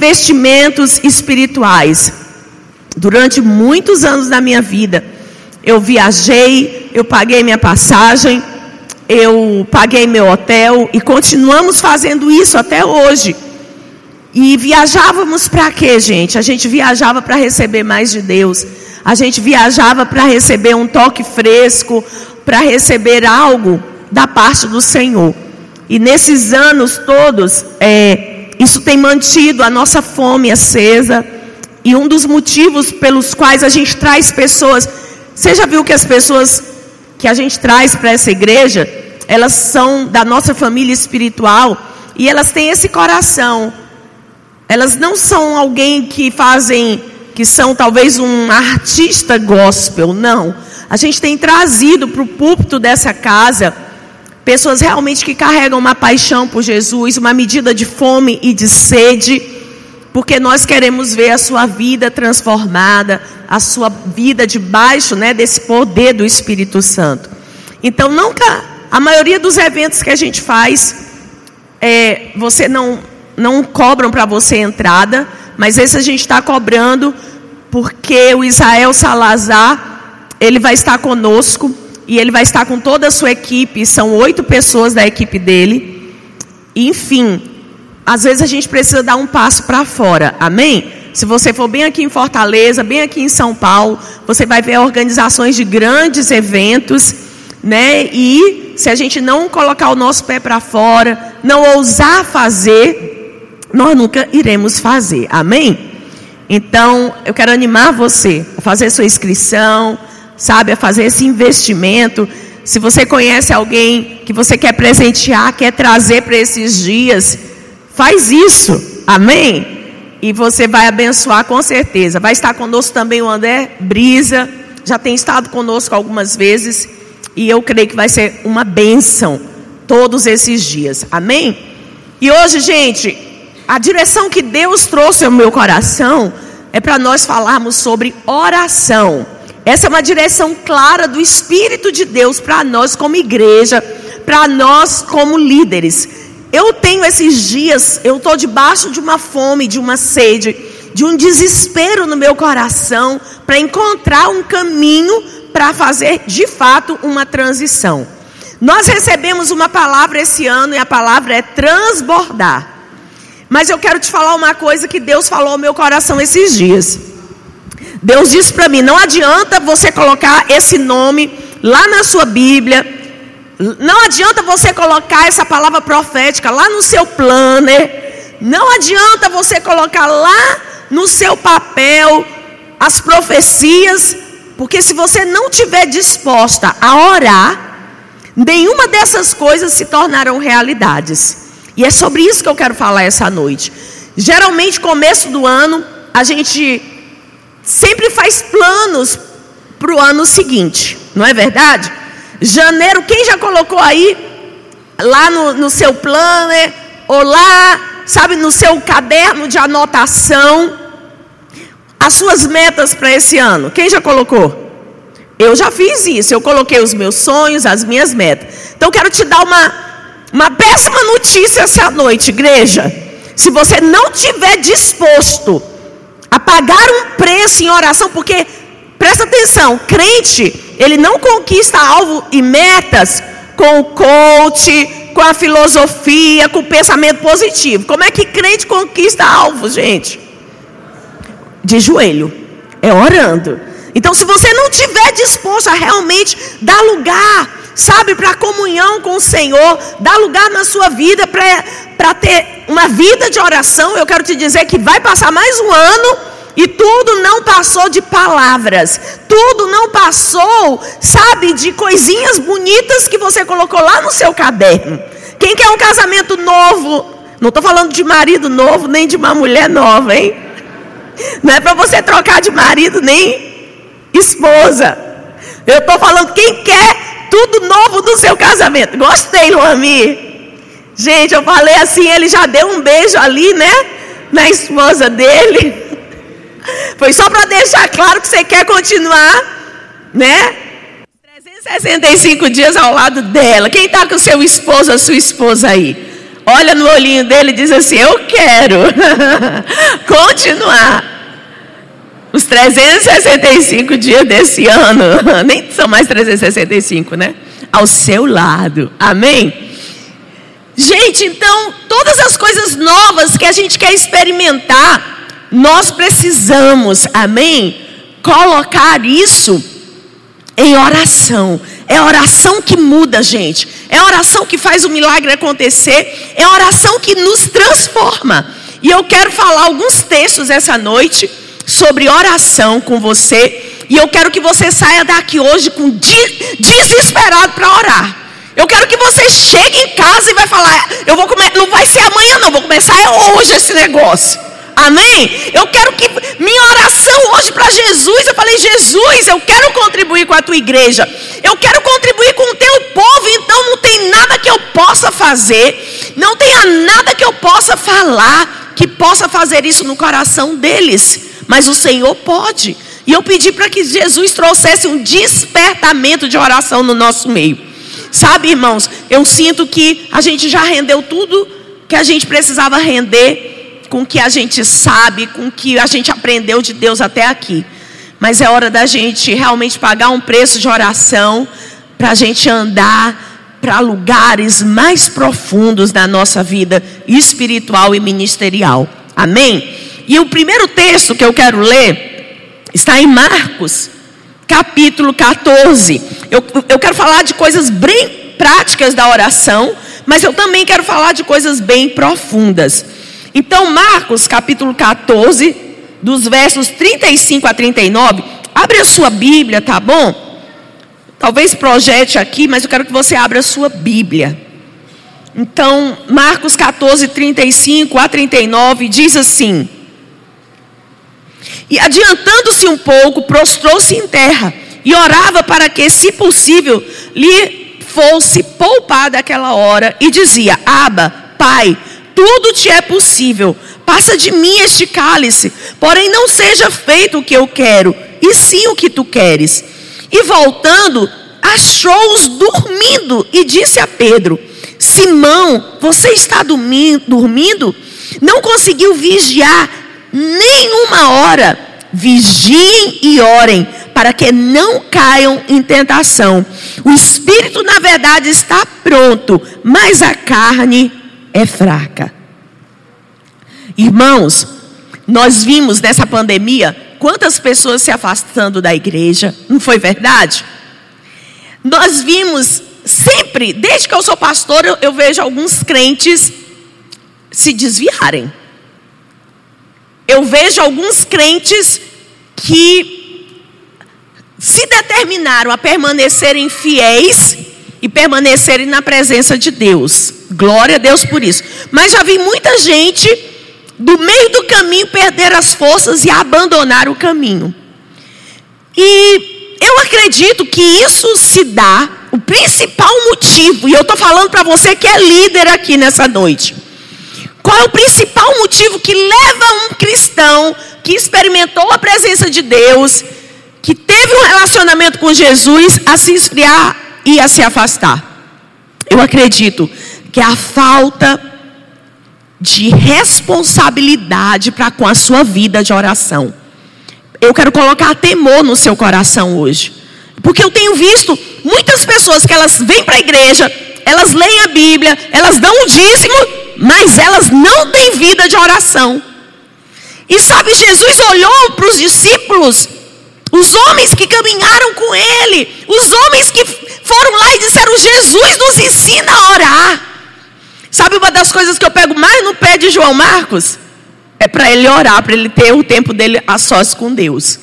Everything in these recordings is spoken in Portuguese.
investimentos espirituais. Durante muitos anos da minha vida, eu viajei, eu paguei minha passagem, eu paguei meu hotel e continuamos fazendo isso até hoje. E viajávamos para quê, gente? A gente viajava para receber mais de Deus. A gente viajava para receber um toque fresco, para receber algo da parte do Senhor. E nesses anos todos, é, isso tem mantido a nossa fome acesa. E um dos motivos pelos quais a gente traz pessoas. Você já viu que as pessoas que a gente traz para essa igreja, elas são da nossa família espiritual e elas têm esse coração. Elas não são alguém que fazem, que são talvez um artista gospel, não. A gente tem trazido para o púlpito dessa casa pessoas realmente que carregam uma paixão por Jesus, uma medida de fome e de sede, porque nós queremos ver a sua vida transformada, a sua vida debaixo né, desse poder do Espírito Santo. Então, nunca, a maioria dos eventos que a gente faz, é, você não, não cobram para você entrada, mas esse a gente está cobrando porque o Israel Salazar, ele vai estar conosco e ele vai estar com toda a sua equipe, são oito pessoas da equipe dele. enfim, às vezes a gente precisa dar um passo para fora, amém? Se você for bem aqui em Fortaleza, bem aqui em São Paulo, você vai ver organizações de grandes eventos, né? E se a gente não colocar o nosso pé para fora, não ousar fazer, nós nunca iremos fazer, amém? Então, eu quero animar você a fazer sua inscrição, sabe, a fazer esse investimento. Se você conhece alguém que você quer presentear, quer trazer para esses dias, faz isso, amém? E você vai abençoar com certeza. Vai estar conosco também o André Brisa, já tem estado conosco algumas vezes, e eu creio que vai ser uma bênção todos esses dias, amém? E hoje, gente, a direção que Deus trouxe ao meu coração é para nós falarmos sobre oração. Essa é uma direção clara do Espírito de Deus para nós como igreja, para nós como líderes. Eu tenho esses dias, eu estou debaixo de uma fome, de uma sede, de um desespero no meu coração para encontrar um caminho para fazer de fato uma transição. Nós recebemos uma palavra esse ano e a palavra é transbordar. Mas eu quero te falar uma coisa que Deus falou ao meu coração esses dias. Deus disse para mim: não adianta você colocar esse nome lá na sua Bíblia, não adianta você colocar essa palavra profética lá no seu planner, não adianta você colocar lá no seu papel as profecias, porque se você não tiver disposta a orar, nenhuma dessas coisas se tornarão realidades. E é sobre isso que eu quero falar essa noite. Geralmente, começo do ano, a gente sempre faz planos para o ano seguinte, não é verdade? Janeiro, quem já colocou aí, lá no, no seu planner, ou lá, sabe, no seu caderno de anotação, as suas metas para esse ano? Quem já colocou? Eu já fiz isso, eu coloquei os meus sonhos, as minhas metas. Então, quero te dar uma, uma péssima notícia essa noite, igreja. Se você não tiver disposto a pagar um preço em oração, porque presta atenção, crente, ele não conquista alvo e metas com o coach, com a filosofia, com o pensamento positivo. Como é que crente conquista alvos, gente? De joelho, é orando. Então, se você não tiver disposto a realmente dar lugar, sabe, para comunhão com o Senhor, dar lugar na sua vida para ter uma vida de oração, eu quero te dizer que vai passar mais um ano e tudo não passou de palavras, tudo não passou, sabe, de coisinhas bonitas que você colocou lá no seu caderno. Quem quer um casamento novo? Não estou falando de marido novo, nem de uma mulher nova, hein? Não é para você trocar de marido nem esposa. Eu estou falando quem quer tudo novo do seu casamento. Gostei, Luami. Gente, eu falei assim, ele já deu um beijo ali, né? Na esposa dele. Foi só para deixar claro que você quer continuar, né? 365 dias ao lado dela. Quem está com seu esposo, a sua esposa aí? olha no olhinho dele e diz assim: Eu quero continuar. Os 365 dias desse ano, nem são mais 365, né? Ao seu lado, amém? Gente, então, todas as coisas novas que a gente quer experimentar, nós precisamos, amém? Colocar isso em oração. É oração que muda, gente. É oração que faz o milagre acontecer. É oração que nos transforma. E eu quero falar alguns textos essa noite sobre oração com você. E eu quero que você saia daqui hoje com desesperado para orar. Eu quero que você chegue em casa e vai falar, eu vou comer, não vai ser amanhã não, vou começar hoje esse negócio. Amém? Eu quero que minha oração hoje para Jesus, eu falei, Jesus, eu quero contribuir com a tua igreja. Eu quero contribuir com o teu povo, então não tem nada que eu possa fazer, não tenha nada que eu possa falar que possa fazer isso no coração deles. Mas o Senhor pode. E eu pedi para que Jesus trouxesse um despertamento de oração no nosso meio. Sabe, irmãos, eu sinto que a gente já rendeu tudo que a gente precisava render com o que a gente sabe, com o que a gente aprendeu de Deus até aqui. Mas é hora da gente realmente pagar um preço de oração para a gente andar para lugares mais profundos da nossa vida espiritual e ministerial. Amém? E o primeiro texto que eu quero ler está em Marcos, capítulo 14. Eu, eu quero falar de coisas bem práticas da oração, mas eu também quero falar de coisas bem profundas. Então, Marcos capítulo 14, dos versos 35 a 39, abre a sua Bíblia, tá bom? Talvez projete aqui, mas eu quero que você abra a sua Bíblia. Então, Marcos 14, 35 a 39 diz assim: E adiantando-se um pouco, prostrou-se em terra e orava para que, se possível, lhe fosse poupada aquela hora, e dizia: Aba, Pai, tudo te é possível. Passa de mim este cálice, porém não seja feito o que eu quero, e sim o que tu queres. E voltando, achou-os dormindo e disse a Pedro: Simão, você está dormindo? Não conseguiu vigiar nem uma hora. Vigiem e orem, para que não caiam em tentação. O espírito, na verdade, está pronto, mas a carne é fraca. Irmãos, nós vimos nessa pandemia quantas pessoas se afastando da igreja, não foi verdade? Nós vimos sempre, desde que eu sou pastor, eu, eu vejo alguns crentes se desviarem. Eu vejo alguns crentes que se determinaram a permanecerem fiéis e permanecerem na presença de Deus. Glória a Deus por isso. Mas já vi muita gente do meio do caminho perder as forças e abandonar o caminho. E eu acredito que isso se dá, o principal motivo, e eu estou falando para você que é líder aqui nessa noite. Qual é o principal motivo que leva um cristão que experimentou a presença de Deus, que teve um relacionamento com Jesus, a se esfriar e a se afastar? Eu acredito que a falta de responsabilidade para com a sua vida de oração. Eu quero colocar temor no seu coração hoje. Porque eu tenho visto muitas pessoas que elas vêm para a igreja, elas leem a Bíblia, elas dão o dízimo, mas elas não têm vida de oração. E sabe, Jesus olhou para os discípulos, os homens que caminharam com ele, os homens que foram lá e disseram: Jesus nos ensina a orar. Sabe uma das coisas que eu pego mais no pé de João Marcos? É para ele orar, para ele ter o tempo dele a sós com Deus.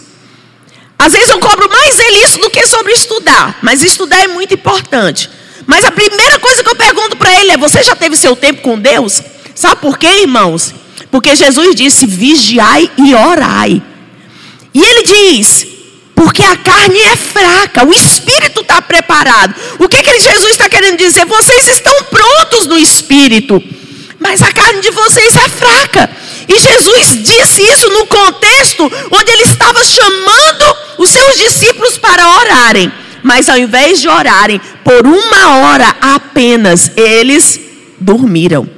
Às vezes eu cobro mais ele isso do que sobre estudar, mas estudar é muito importante. Mas a primeira coisa que eu pergunto para ele é: você já teve seu tempo com Deus? Sabe por quê, irmãos? Porque Jesus disse: vigiai e orai. E ele diz: porque a carne é fraca, o espírito está preparado. O que, que Jesus está querendo dizer? Vocês estão prontos no espírito, mas a carne de vocês é fraca. E Jesus disse isso no contexto onde ele estava chamando os seus discípulos para orarem. Mas ao invés de orarem por uma hora apenas, eles dormiram.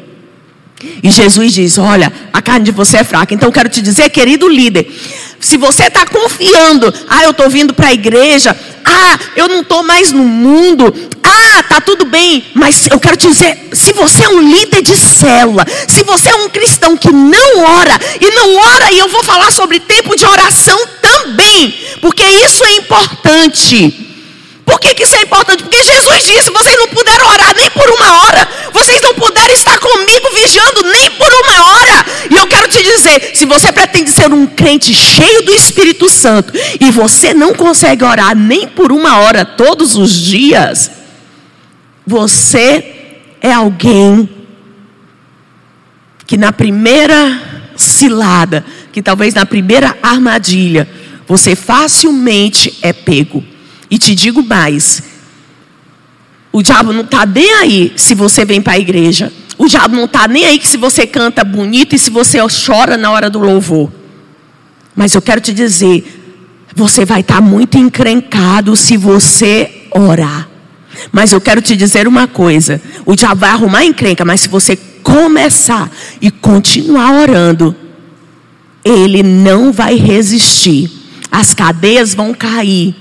E Jesus diz: Olha, a carne de você é fraca. Então quero te dizer, querido líder, se você está confiando, ah, eu estou vindo para a igreja, ah, eu não estou mais no mundo, ah, tá tudo bem, mas eu quero te dizer, se você é um líder de célula, se você é um cristão que não ora, e não ora, e eu vou falar sobre tempo de oração também, porque isso é importante. Por que, que isso é importante? Porque Jesus disse: vocês não puderam orar nem por uma hora, vocês não puderam estar comigo vigiando nem por uma hora. E eu quero te dizer: se você pretende ser um crente cheio do Espírito Santo e você não consegue orar nem por uma hora todos os dias, você é alguém que na primeira cilada, que talvez na primeira armadilha, você facilmente é pego. E te digo mais: o diabo não está nem aí se você vem para a igreja. O diabo não está nem aí que se você canta bonito e se você chora na hora do louvor. Mas eu quero te dizer, você vai estar tá muito encrencado se você orar. Mas eu quero te dizer uma coisa: o diabo vai arrumar encrenca, mas se você começar e continuar orando, ele não vai resistir. As cadeias vão cair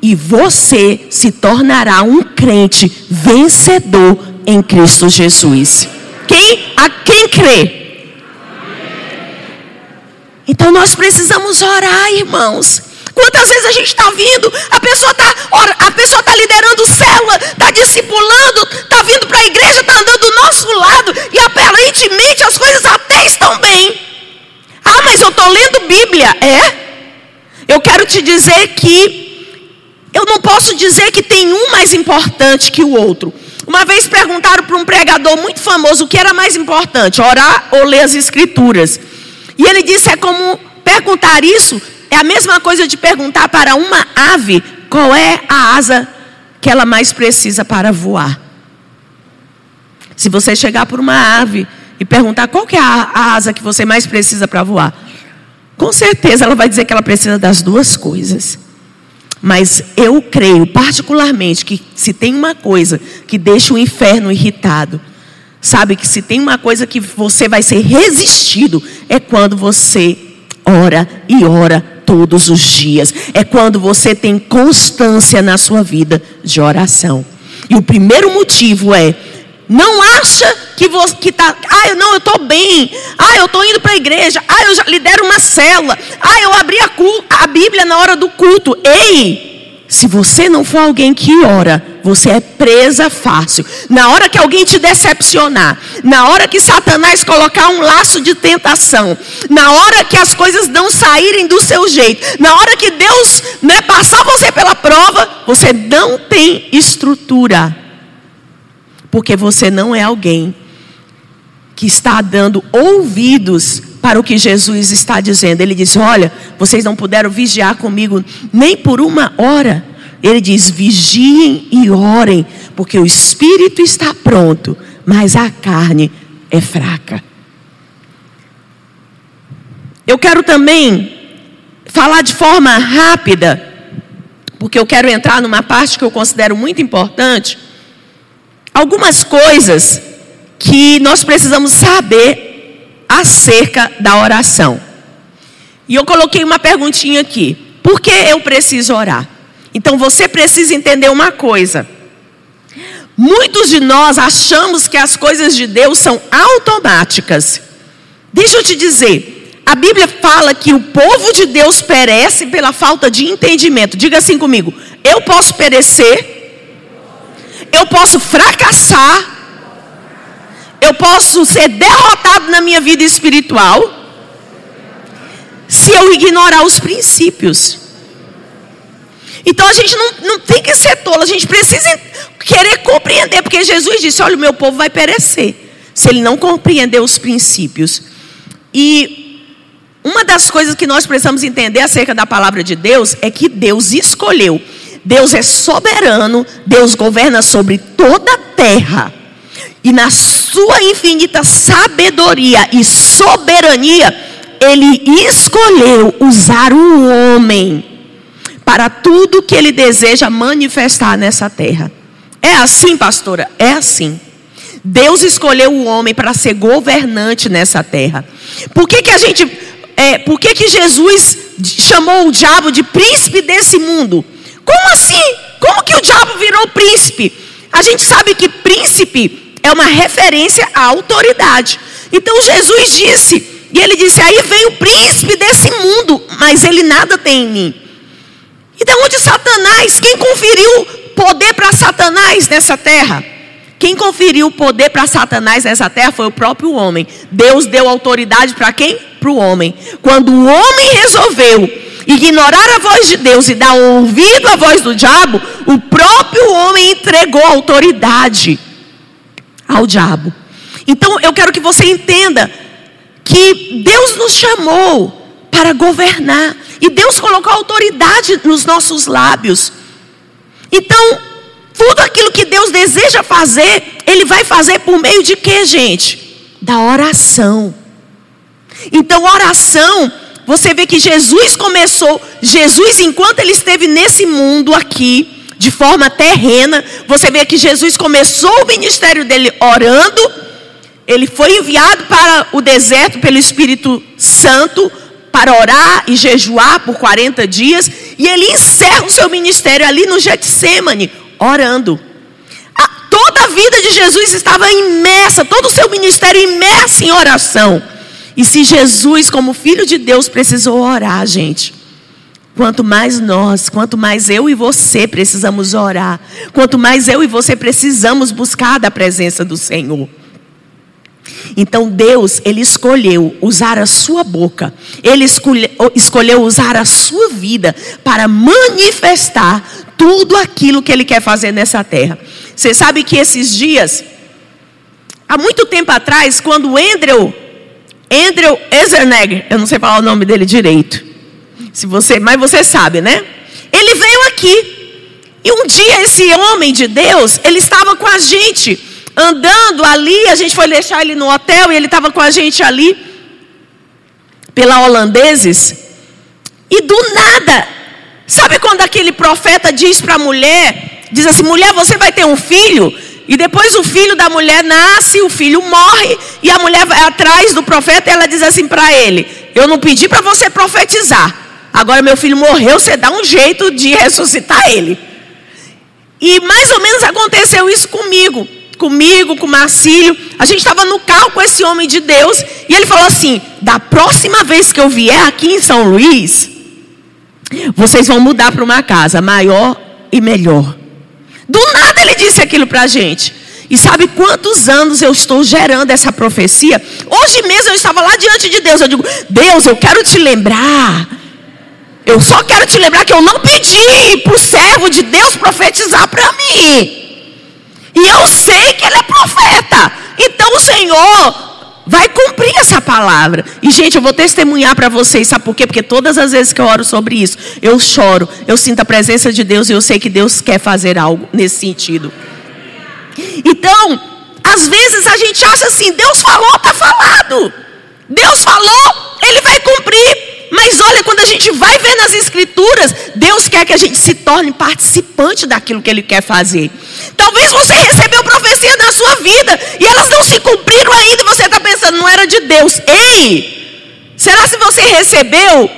e você se tornará um crente vencedor em Cristo Jesus. Quem? A quem crê? Então nós precisamos orar, irmãos. Quantas vezes a gente está vindo, a pessoa está a pessoa tá liderando célula, está discipulando, está vindo para a igreja, está andando do nosso lado e aparentemente as coisas até estão bem. Ah, mas eu estou lendo Bíblia. É? Eu quero te dizer que eu não posso dizer que tem um mais importante que o outro. Uma vez perguntaram para um pregador muito famoso o que era mais importante, orar ou ler as escrituras. E ele disse: é como perguntar isso, é a mesma coisa de perguntar para uma ave qual é a asa que ela mais precisa para voar. Se você chegar por uma ave e perguntar qual que é a, asa que você mais precisa para voar, com certeza ela vai dizer que ela precisa das duas coisas. Mas eu creio particularmente que se tem uma coisa que deixa o inferno irritado, sabe que se tem uma coisa que você vai ser resistido, é quando você ora e ora todos os dias. É quando você tem constância na sua vida de oração. E o primeiro motivo é não acha que você que tá, ah, eu não, eu estou bem. Ah, eu estou indo para a igreja. Ah, eu já lidero uma célula. Ah, eu abri a, a Bíblia na hora do culto. Ei, se você não for alguém que ora, você é presa fácil. Na hora que alguém te decepcionar, na hora que Satanás colocar um laço de tentação, na hora que as coisas não saírem do seu jeito, na hora que Deus né, passar você pela prova, você não tem estrutura porque você não é alguém que está dando ouvidos para o que Jesus está dizendo. Ele diz: Olha, vocês não puderam vigiar comigo nem por uma hora. Ele diz: vigiem e orem, porque o espírito está pronto, mas a carne é fraca. Eu quero também falar de forma rápida, porque eu quero entrar numa parte que eu considero muito importante algumas coisas que nós precisamos saber acerca da oração. E eu coloquei uma perguntinha aqui: por que eu preciso orar? Então você precisa entender uma coisa. Muitos de nós achamos que as coisas de Deus são automáticas. Deixa eu te dizer, a Bíblia fala que o povo de Deus perece pela falta de entendimento. Diga assim comigo: eu posso perecer eu posso fracassar, eu posso ser derrotado na minha vida espiritual, se eu ignorar os princípios. Então a gente não, não tem que ser tolo, a gente precisa querer compreender, porque Jesus disse: Olha, o meu povo vai perecer, se ele não compreender os princípios. E uma das coisas que nós precisamos entender acerca da palavra de Deus é que Deus escolheu Deus é soberano, Deus governa sobre toda a terra. E na sua infinita sabedoria e soberania, ele escolheu usar um homem para tudo que ele deseja manifestar nessa terra. É assim, pastora? É assim. Deus escolheu o homem para ser governante nessa terra. Por que, que a gente. É, por que, que Jesus chamou o diabo de príncipe desse mundo? Como assim? Como que o diabo virou príncipe? A gente sabe que príncipe é uma referência à autoridade. Então Jesus disse, e ele disse: Aí vem o príncipe desse mundo, mas ele nada tem em mim. E de onde Satanás? Quem conferiu poder para Satanás nessa terra? Quem conferiu poder para Satanás nessa terra foi o próprio homem. Deus deu autoridade para quem? Para o homem. Quando o homem resolveu ignorar a voz de Deus e dar ouvido à voz do diabo, o próprio homem entregou autoridade ao diabo. Então eu quero que você entenda que Deus nos chamou para governar e Deus colocou autoridade nos nossos lábios. Então, tudo aquilo que Deus deseja fazer, Ele vai fazer por meio de quê, gente? Da oração. Então, oração, você vê que Jesus começou, Jesus, enquanto Ele esteve nesse mundo aqui, de forma terrena, você vê que Jesus começou o ministério dele orando, ele foi enviado para o deserto pelo Espírito Santo para orar e jejuar por 40 dias, e ele encerra o seu ministério ali no Getsemane, orando. A, toda a vida de Jesus estava imersa, todo o seu ministério imerso em oração. E se Jesus, como filho de Deus, precisou orar, gente, quanto mais nós, quanto mais eu e você precisamos orar, quanto mais eu e você precisamos buscar da presença do Senhor. Então Deus, Ele escolheu usar a sua boca, Ele escolheu usar a sua vida para manifestar tudo aquilo que Ele quer fazer nessa terra. Você sabe que esses dias, há muito tempo atrás, quando Andrew, Andrew Ezernegger, eu não sei falar o nome dele direito, se você, mas você sabe, né? Ele veio aqui. E um dia esse homem de Deus, ele estava com a gente andando ali, a gente foi deixar ele no hotel e ele estava com a gente ali, pela holandeses, e do nada, sabe quando aquele profeta diz para a mulher, diz assim, mulher, você vai ter um filho, e depois o filho da mulher nasce, o filho morre, e a mulher vai atrás do profeta e ela diz assim para ele, eu não pedi para você profetizar, agora meu filho morreu, você dá um jeito de ressuscitar ele. E mais ou menos aconteceu isso comigo comigo, com Marcílio. A gente estava no carro com esse homem de Deus. E ele falou assim: da próxima vez que eu vier aqui em São Luís, vocês vão mudar para uma casa maior e melhor. Do nada ele disse aquilo para a gente. E sabe quantos anos eu estou gerando essa profecia? Hoje mesmo eu estava lá diante de Deus. Eu digo: Deus, eu quero te lembrar. Eu só quero te lembrar que eu não pedi para o servo de Deus profetizar para mim. E eu sei que ele é profeta. Então o Senhor vai cumprir essa palavra. E, gente, eu vou testemunhar para vocês, sabe por quê? Porque todas as vezes que eu oro sobre isso, eu choro, eu sinto a presença de Deus e eu sei que Deus quer fazer algo nesse sentido. Então, às vezes a gente acha assim: Deus falou, está falado. Deus falou, ele vai cumprir. Mas olha, quando a gente vai ver nas Escrituras, Deus quer que a gente se torne participante daquilo que Ele quer fazer. Talvez você recebeu profecia na sua vida e elas não se cumpriram ainda e você está pensando, não era de Deus. Ei! Será se você recebeu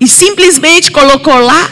e simplesmente colocou lá?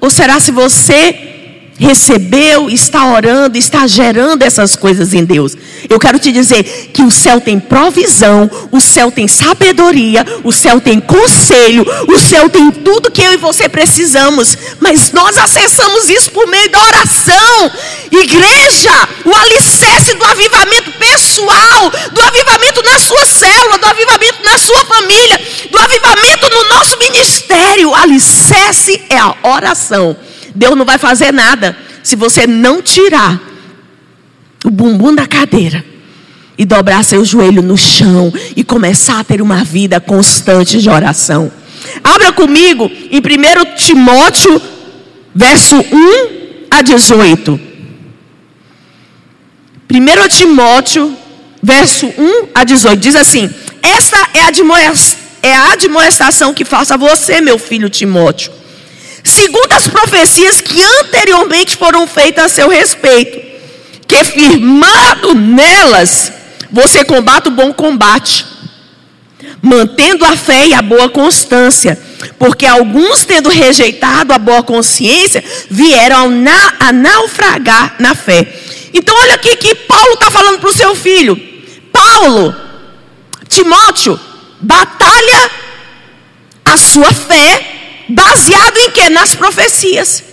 Ou será se você recebeu, está orando, está gerando essas coisas em Deus. Eu quero te dizer que o céu tem provisão, o céu tem sabedoria, o céu tem conselho, o céu tem tudo que eu e você precisamos, mas nós acessamos isso por meio da oração. Igreja, o alicerce do avivamento pessoal, do avivamento na sua célula, do avivamento na sua família, do avivamento no nosso ministério, o alicerce é a oração. Deus não vai fazer nada se você não tirar o bumbum da cadeira e dobrar seu joelho no chão e começar a ter uma vida constante de oração. Abra comigo em 1 Timóteo, verso 1 a 18. 1 Timóteo, verso 1 a 18, diz assim: Esta é a, é admoestação que faço a você, meu filho Timóteo segundo as profecias que anteriormente foram feitas a seu respeito, que firmado nelas, você combate o bom combate, mantendo a fé e a boa constância. Porque alguns, tendo rejeitado a boa consciência, vieram a naufragar na fé. Então, olha aqui que Paulo está falando para o seu filho: Paulo, Timóteo, batalha a sua fé baseado em quê? Nas profecias.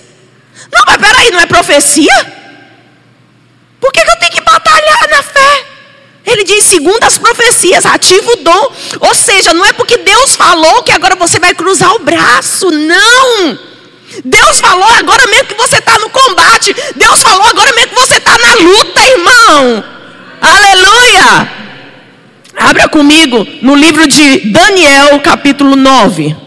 Não, mas peraí, não é profecia? Por que, que eu tenho que batalhar na fé? Ele diz, segundo as profecias, ativa o dom. Ou seja, não é porque Deus falou que agora você vai cruzar o braço. Não. Deus falou agora mesmo que você está no combate. Deus falou agora mesmo que você está na luta, irmão. Aleluia. Abra comigo no livro de Daniel, capítulo 9.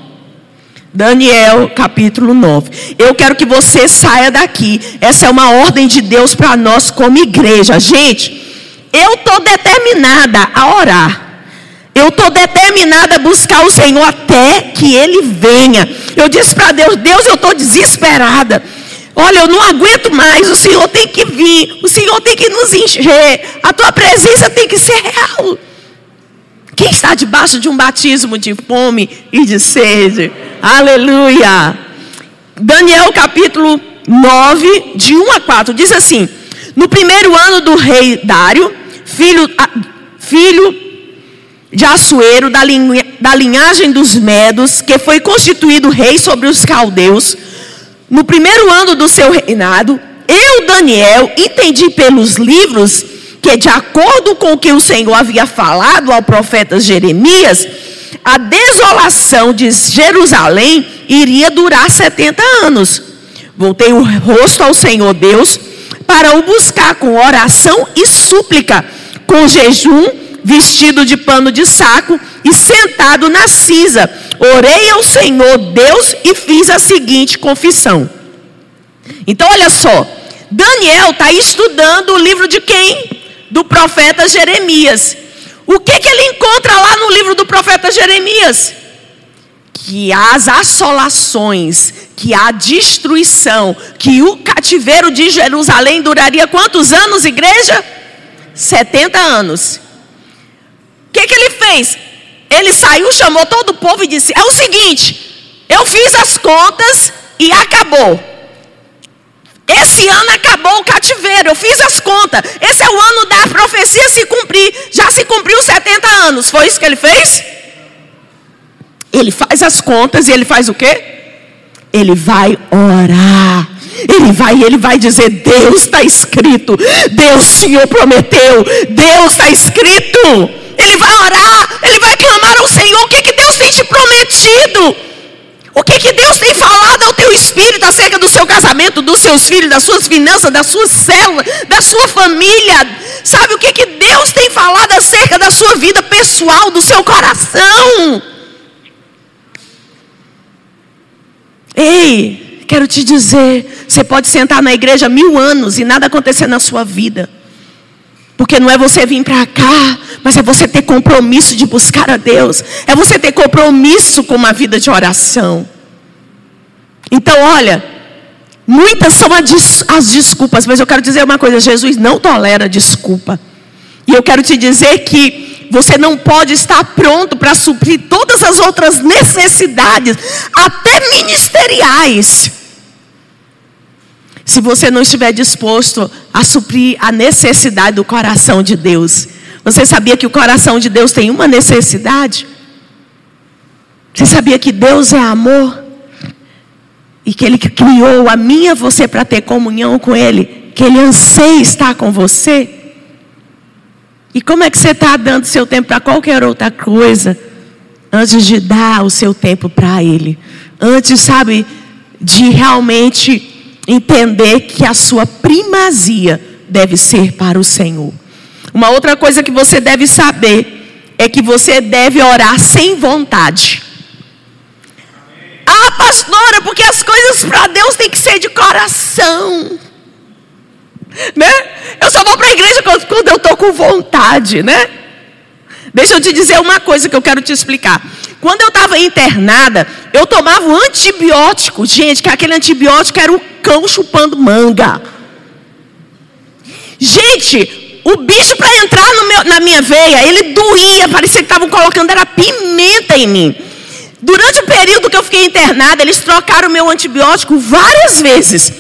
Daniel capítulo 9. Eu quero que você saia daqui. Essa é uma ordem de Deus para nós como igreja. Gente, eu estou determinada a orar. Eu estou determinada a buscar o Senhor até que Ele venha. Eu disse para Deus: Deus, eu estou desesperada. Olha, eu não aguento mais. O Senhor tem que vir. O Senhor tem que nos encher. A tua presença tem que ser real. Quem está debaixo de um batismo de fome e de sede? Aleluia. Daniel capítulo 9, de 1 a 4, diz assim: No primeiro ano do rei Dário, filho, filho de Assuero, da, linha, da linhagem dos Medos, que foi constituído rei sobre os caldeus, no primeiro ano do seu reinado, eu, Daniel, entendi pelos livros que, de acordo com o que o Senhor havia falado ao profeta Jeremias, a desolação de Jerusalém iria durar 70 anos. Voltei o rosto ao Senhor Deus para o buscar com oração e súplica, com jejum, vestido de pano de saco e sentado na cisa. Orei ao Senhor Deus e fiz a seguinte confissão. Então, olha só, Daniel está estudando o livro de quem? Do profeta Jeremias. O que, que ele encontra lá no livro do profeta Jeremias? Que as assolações, que a destruição, que o cativeiro de Jerusalém duraria quantos anos, igreja? 70 anos. O que, que ele fez? Ele saiu, chamou todo o povo e disse: É o seguinte, eu fiz as contas e acabou. Esse ano acabou o cativeiro, eu fiz as contas. Esse é o ano da profecia se cumprir. Já se cumpriu 70 anos. Foi isso que ele fez? Ele faz as contas e ele faz o quê? Ele vai orar. Ele vai, ele vai dizer: Deus está escrito, Deus Senhor prometeu, Deus está escrito. Ele vai orar, ele vai clamar ao Senhor: o que, que Deus tem te prometido? O que, que Deus tem falado ao teu espírito acerca do seu casamento, dos seus filhos, das suas finanças, da sua célula, da sua família? Sabe o que, que Deus tem falado acerca da sua vida pessoal, do seu coração? Ei, quero te dizer, você pode sentar na igreja mil anos e nada acontecer na sua vida. Porque não é você vir para cá, mas é você ter compromisso de buscar a Deus. É você ter compromisso com uma vida de oração. Então, olha, muitas são as desculpas, mas eu quero dizer uma coisa: Jesus não tolera desculpa. E eu quero te dizer que você não pode estar pronto para suprir todas as outras necessidades, até ministeriais se você não estiver disposto a suprir a necessidade do coração de Deus. Você sabia que o coração de Deus tem uma necessidade? Você sabia que Deus é amor? E que Ele criou a minha você para ter comunhão com Ele? Que Ele anseia estar com você? E como é que você está dando seu tempo para qualquer outra coisa? Antes de dar o seu tempo para Ele. Antes, sabe, de realmente entender que a sua primazia deve ser para o Senhor. Uma outra coisa que você deve saber é que você deve orar sem vontade. Ah, pastora, porque as coisas para Deus têm que ser de coração. Né? Eu só vou para a igreja quando eu estou com vontade, né? Deixa eu te dizer uma coisa que eu quero te explicar. Quando eu estava internada, eu tomava um antibiótico, gente, que aquele antibiótico era o cão chupando manga. Gente, o bicho para entrar meu, na minha veia, ele doía, parecia que estavam colocando era pimenta em mim. Durante o período que eu fiquei internada, eles trocaram o meu antibiótico várias vezes.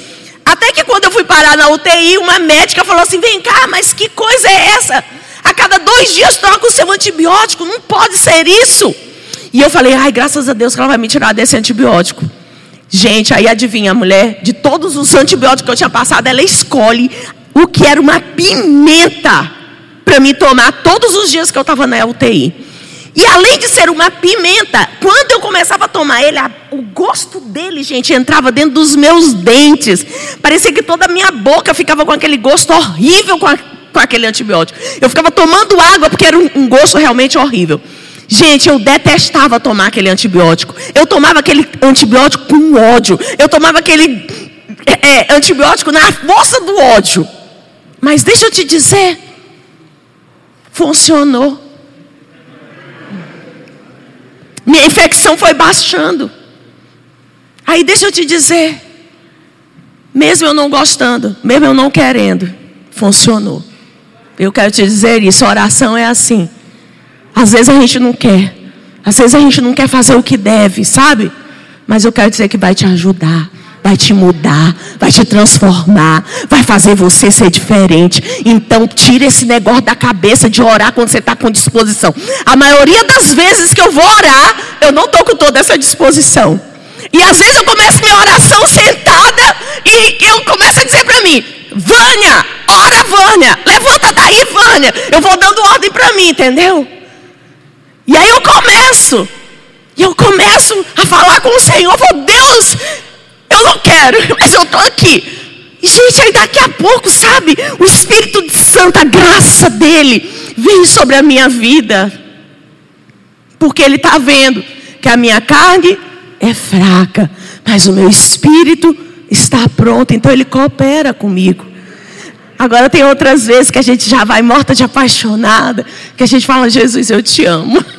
Até que quando eu fui parar na UTI, uma médica falou assim: vem cá, mas que coisa é essa? A cada dois dias troca o seu antibiótico, não pode ser isso. E eu falei, ai, graças a Deus que ela vai me tirar desse antibiótico. Gente, aí adivinha, a mulher, de todos os antibióticos que eu tinha passado, ela escolhe o que era uma pimenta para me tomar todos os dias que eu estava na UTI. E além de ser uma pimenta, quando eu começava a tomar ele, a, o gosto dele, gente, entrava dentro dos meus dentes. Parecia que toda a minha boca ficava com aquele gosto horrível com, a, com aquele antibiótico. Eu ficava tomando água porque era um, um gosto realmente horrível. Gente, eu detestava tomar aquele antibiótico. Eu tomava aquele antibiótico com ódio. Eu tomava aquele é, antibiótico na força do ódio. Mas deixa eu te dizer, funcionou. Minha infecção foi baixando. Aí deixa eu te dizer, mesmo eu não gostando, mesmo eu não querendo, funcionou. Eu quero te dizer isso, oração é assim. Às vezes a gente não quer. Às vezes a gente não quer fazer o que deve, sabe? Mas eu quero dizer que vai te ajudar, vai te mudar, vai te transformar, vai fazer você ser diferente. Então, tira esse negócio da cabeça de orar quando você está com disposição. A maioria das vezes que eu vou orar, eu não estou com toda essa disposição. E às vezes eu começo minha oração sentada e eu começo a dizer para mim: Vânia, ora, Vânia, levanta daí, Vânia. Eu vou dando ordem para mim, entendeu? E aí eu começo. E eu começo a falar com o Senhor. Falo, Deus, eu não quero, mas eu estou aqui. E, gente, aí daqui a pouco, sabe, o Espírito de Santo, a graça dele, vem sobre a minha vida. Porque ele está vendo que a minha carne é fraca, mas o meu espírito está pronto, então ele coopera comigo. Agora tem outras vezes que a gente já vai morta de apaixonada, que a gente fala, Jesus, eu te amo.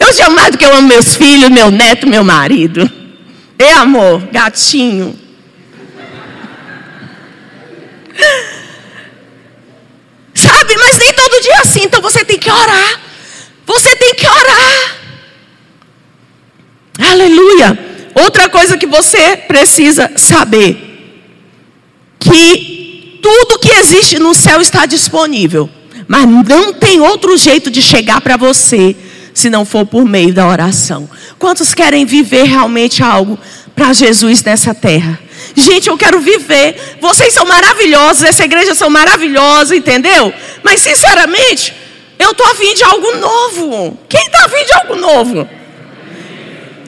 Eu te amo mais do que eu amo meus filhos, meu neto, meu marido. É amor, gatinho. Sabe, mas nem todo dia assim, então você tem que orar. Você tem que orar. Aleluia. Outra coisa que você precisa saber: que tudo que existe no céu está disponível, mas não tem outro jeito de chegar para você se não for por meio da oração. Quantos querem viver realmente algo para Jesus nessa terra? Gente, eu quero viver. Vocês são maravilhosos, essa igreja são maravilhosa, entendeu? Mas sinceramente, eu estou afim de algo novo. Quem está afim de algo novo?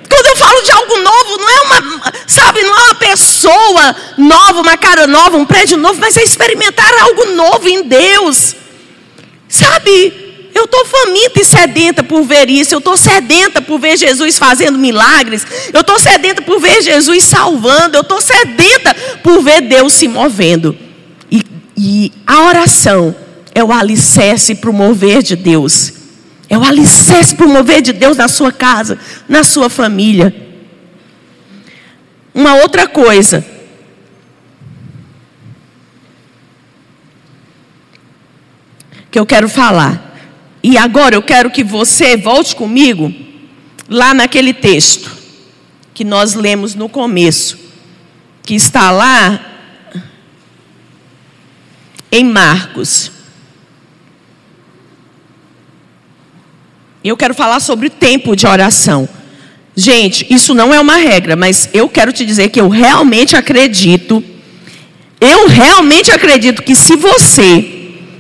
Quando eu falo de algo novo, não é uma, sabe, não é uma pessoa nova, uma cara nova, um prédio novo, mas é experimentar algo novo em Deus. Sabe, eu estou faminta e sedenta por ver isso. Eu estou sedenta por ver Jesus fazendo milagres. Eu estou sedenta por ver Jesus salvando. Eu estou sedenta por ver Deus se movendo. E, e a oração é o alicerce para o mover de Deus. É o alicerce para o mover de Deus na sua casa, na sua família. Uma outra coisa. Que eu quero falar. E agora eu quero que você volte comigo lá naquele texto que nós lemos no começo, que está lá em Marcos. Eu quero falar sobre o tempo de oração. Gente, isso não é uma regra, mas eu quero te dizer que eu realmente acredito, eu realmente acredito que se você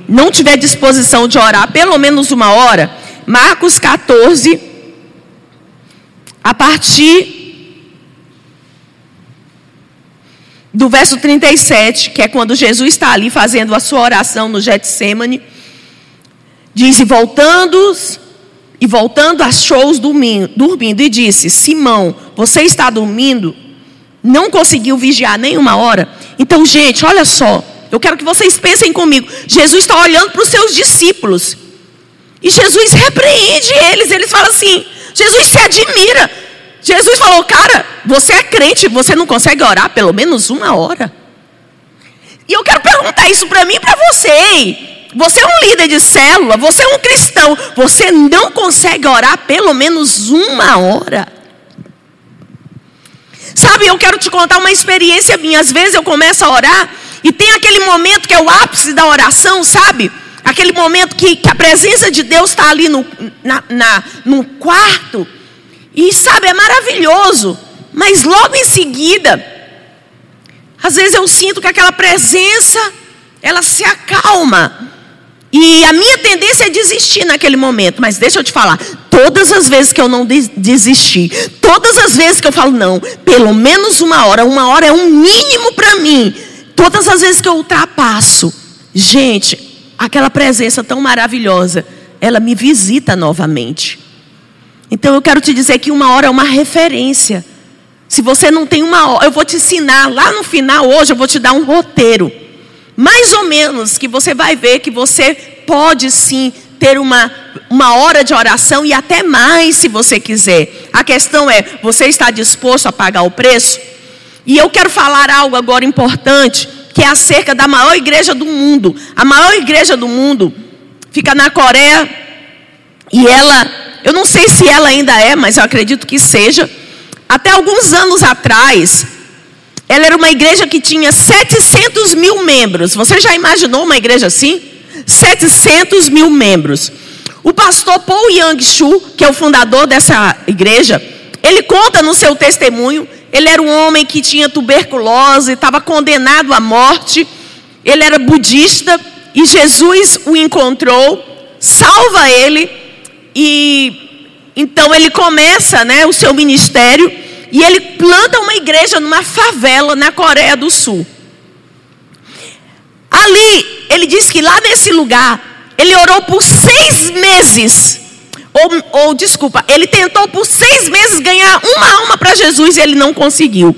não tiver disposição de orar pelo menos uma hora, Marcos 14, a partir do verso 37, que é quando Jesus está ali fazendo a sua oração no Getsemane, diz: E voltando, e voltando, achou-os dormindo, dormindo e disse: Simão, você está dormindo? Não conseguiu vigiar nenhuma hora? Então, gente, olha só. Eu quero que vocês pensem comigo. Jesus está olhando para os seus discípulos. E Jesus repreende eles. Eles falam assim: Jesus se admira. Jesus falou, cara, você é crente, você não consegue orar pelo menos uma hora. E eu quero perguntar isso para mim e para você. Você é um líder de célula, você é um cristão, você não consegue orar pelo menos uma hora. Sabe, eu quero te contar uma experiência minha. Às vezes eu começo a orar e tem aquele momento que é o ápice da oração, sabe? Aquele momento que, que a presença de Deus está ali no, na, na, no quarto. E sabe, é maravilhoso. Mas logo em seguida, às vezes eu sinto que aquela presença, ela se acalma. E a minha tendência é desistir naquele momento. Mas deixa eu te falar, todas as vezes que eu não desisti, todas as vezes que eu falo, não, pelo menos uma hora, uma hora é um mínimo para mim. Todas as vezes que eu ultrapasso, gente, aquela presença tão maravilhosa, ela me visita novamente. Então eu quero te dizer que uma hora é uma referência. Se você não tem uma hora, eu vou te ensinar lá no final hoje, eu vou te dar um roteiro mais ou menos, que você vai ver que você pode sim ter uma, uma hora de oração e até mais se você quiser. A questão é: você está disposto a pagar o preço? E eu quero falar algo agora importante, que é acerca da maior igreja do mundo. A maior igreja do mundo fica na Coreia e ela, eu não sei se ela ainda é, mas eu acredito que seja. Até alguns anos atrás, ela era uma igreja que tinha 700 mil membros. Você já imaginou uma igreja assim? 700 mil membros. O pastor Paul Yang-Shu, que é o fundador dessa igreja, ele conta no seu testemunho. Ele era um homem que tinha tuberculose, estava condenado à morte. Ele era budista e Jesus o encontrou, salva ele e então ele começa, né, o seu ministério e ele planta uma igreja numa favela na Coreia do Sul. Ali, ele diz que lá nesse lugar, ele orou por seis meses. Ou, ou desculpa, ele tentou por seis meses ganhar uma alma para Jesus e ele não conseguiu.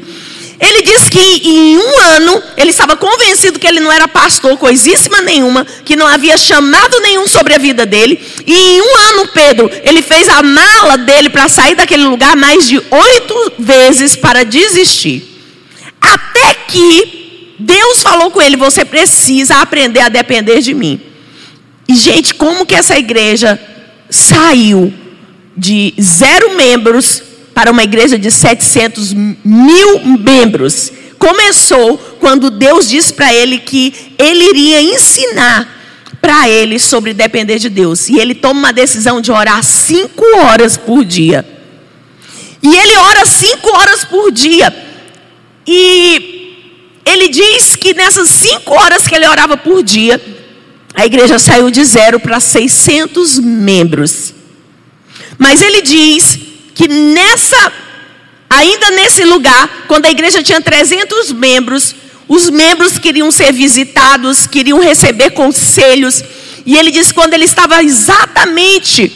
Ele diz que em um ano ele estava convencido que ele não era pastor, coisíssima nenhuma, que não havia chamado nenhum sobre a vida dele. E em um ano, Pedro, ele fez a mala dele para sair daquele lugar mais de oito vezes para desistir. Até que Deus falou com ele: você precisa aprender a depender de mim. E, gente, como que essa igreja saiu de zero membros para uma igreja de 700 mil membros. Começou quando Deus disse para ele que ele iria ensinar para ele sobre depender de Deus. E ele toma uma decisão de orar cinco horas por dia. E ele ora cinco horas por dia. E ele diz que nessas cinco horas que ele orava por dia, a igreja saiu de zero para 600 membros. Mas ele diz que nessa, ainda nesse lugar, quando a igreja tinha 300 membros, os membros queriam ser visitados, queriam receber conselhos. E ele disse quando ele estava exatamente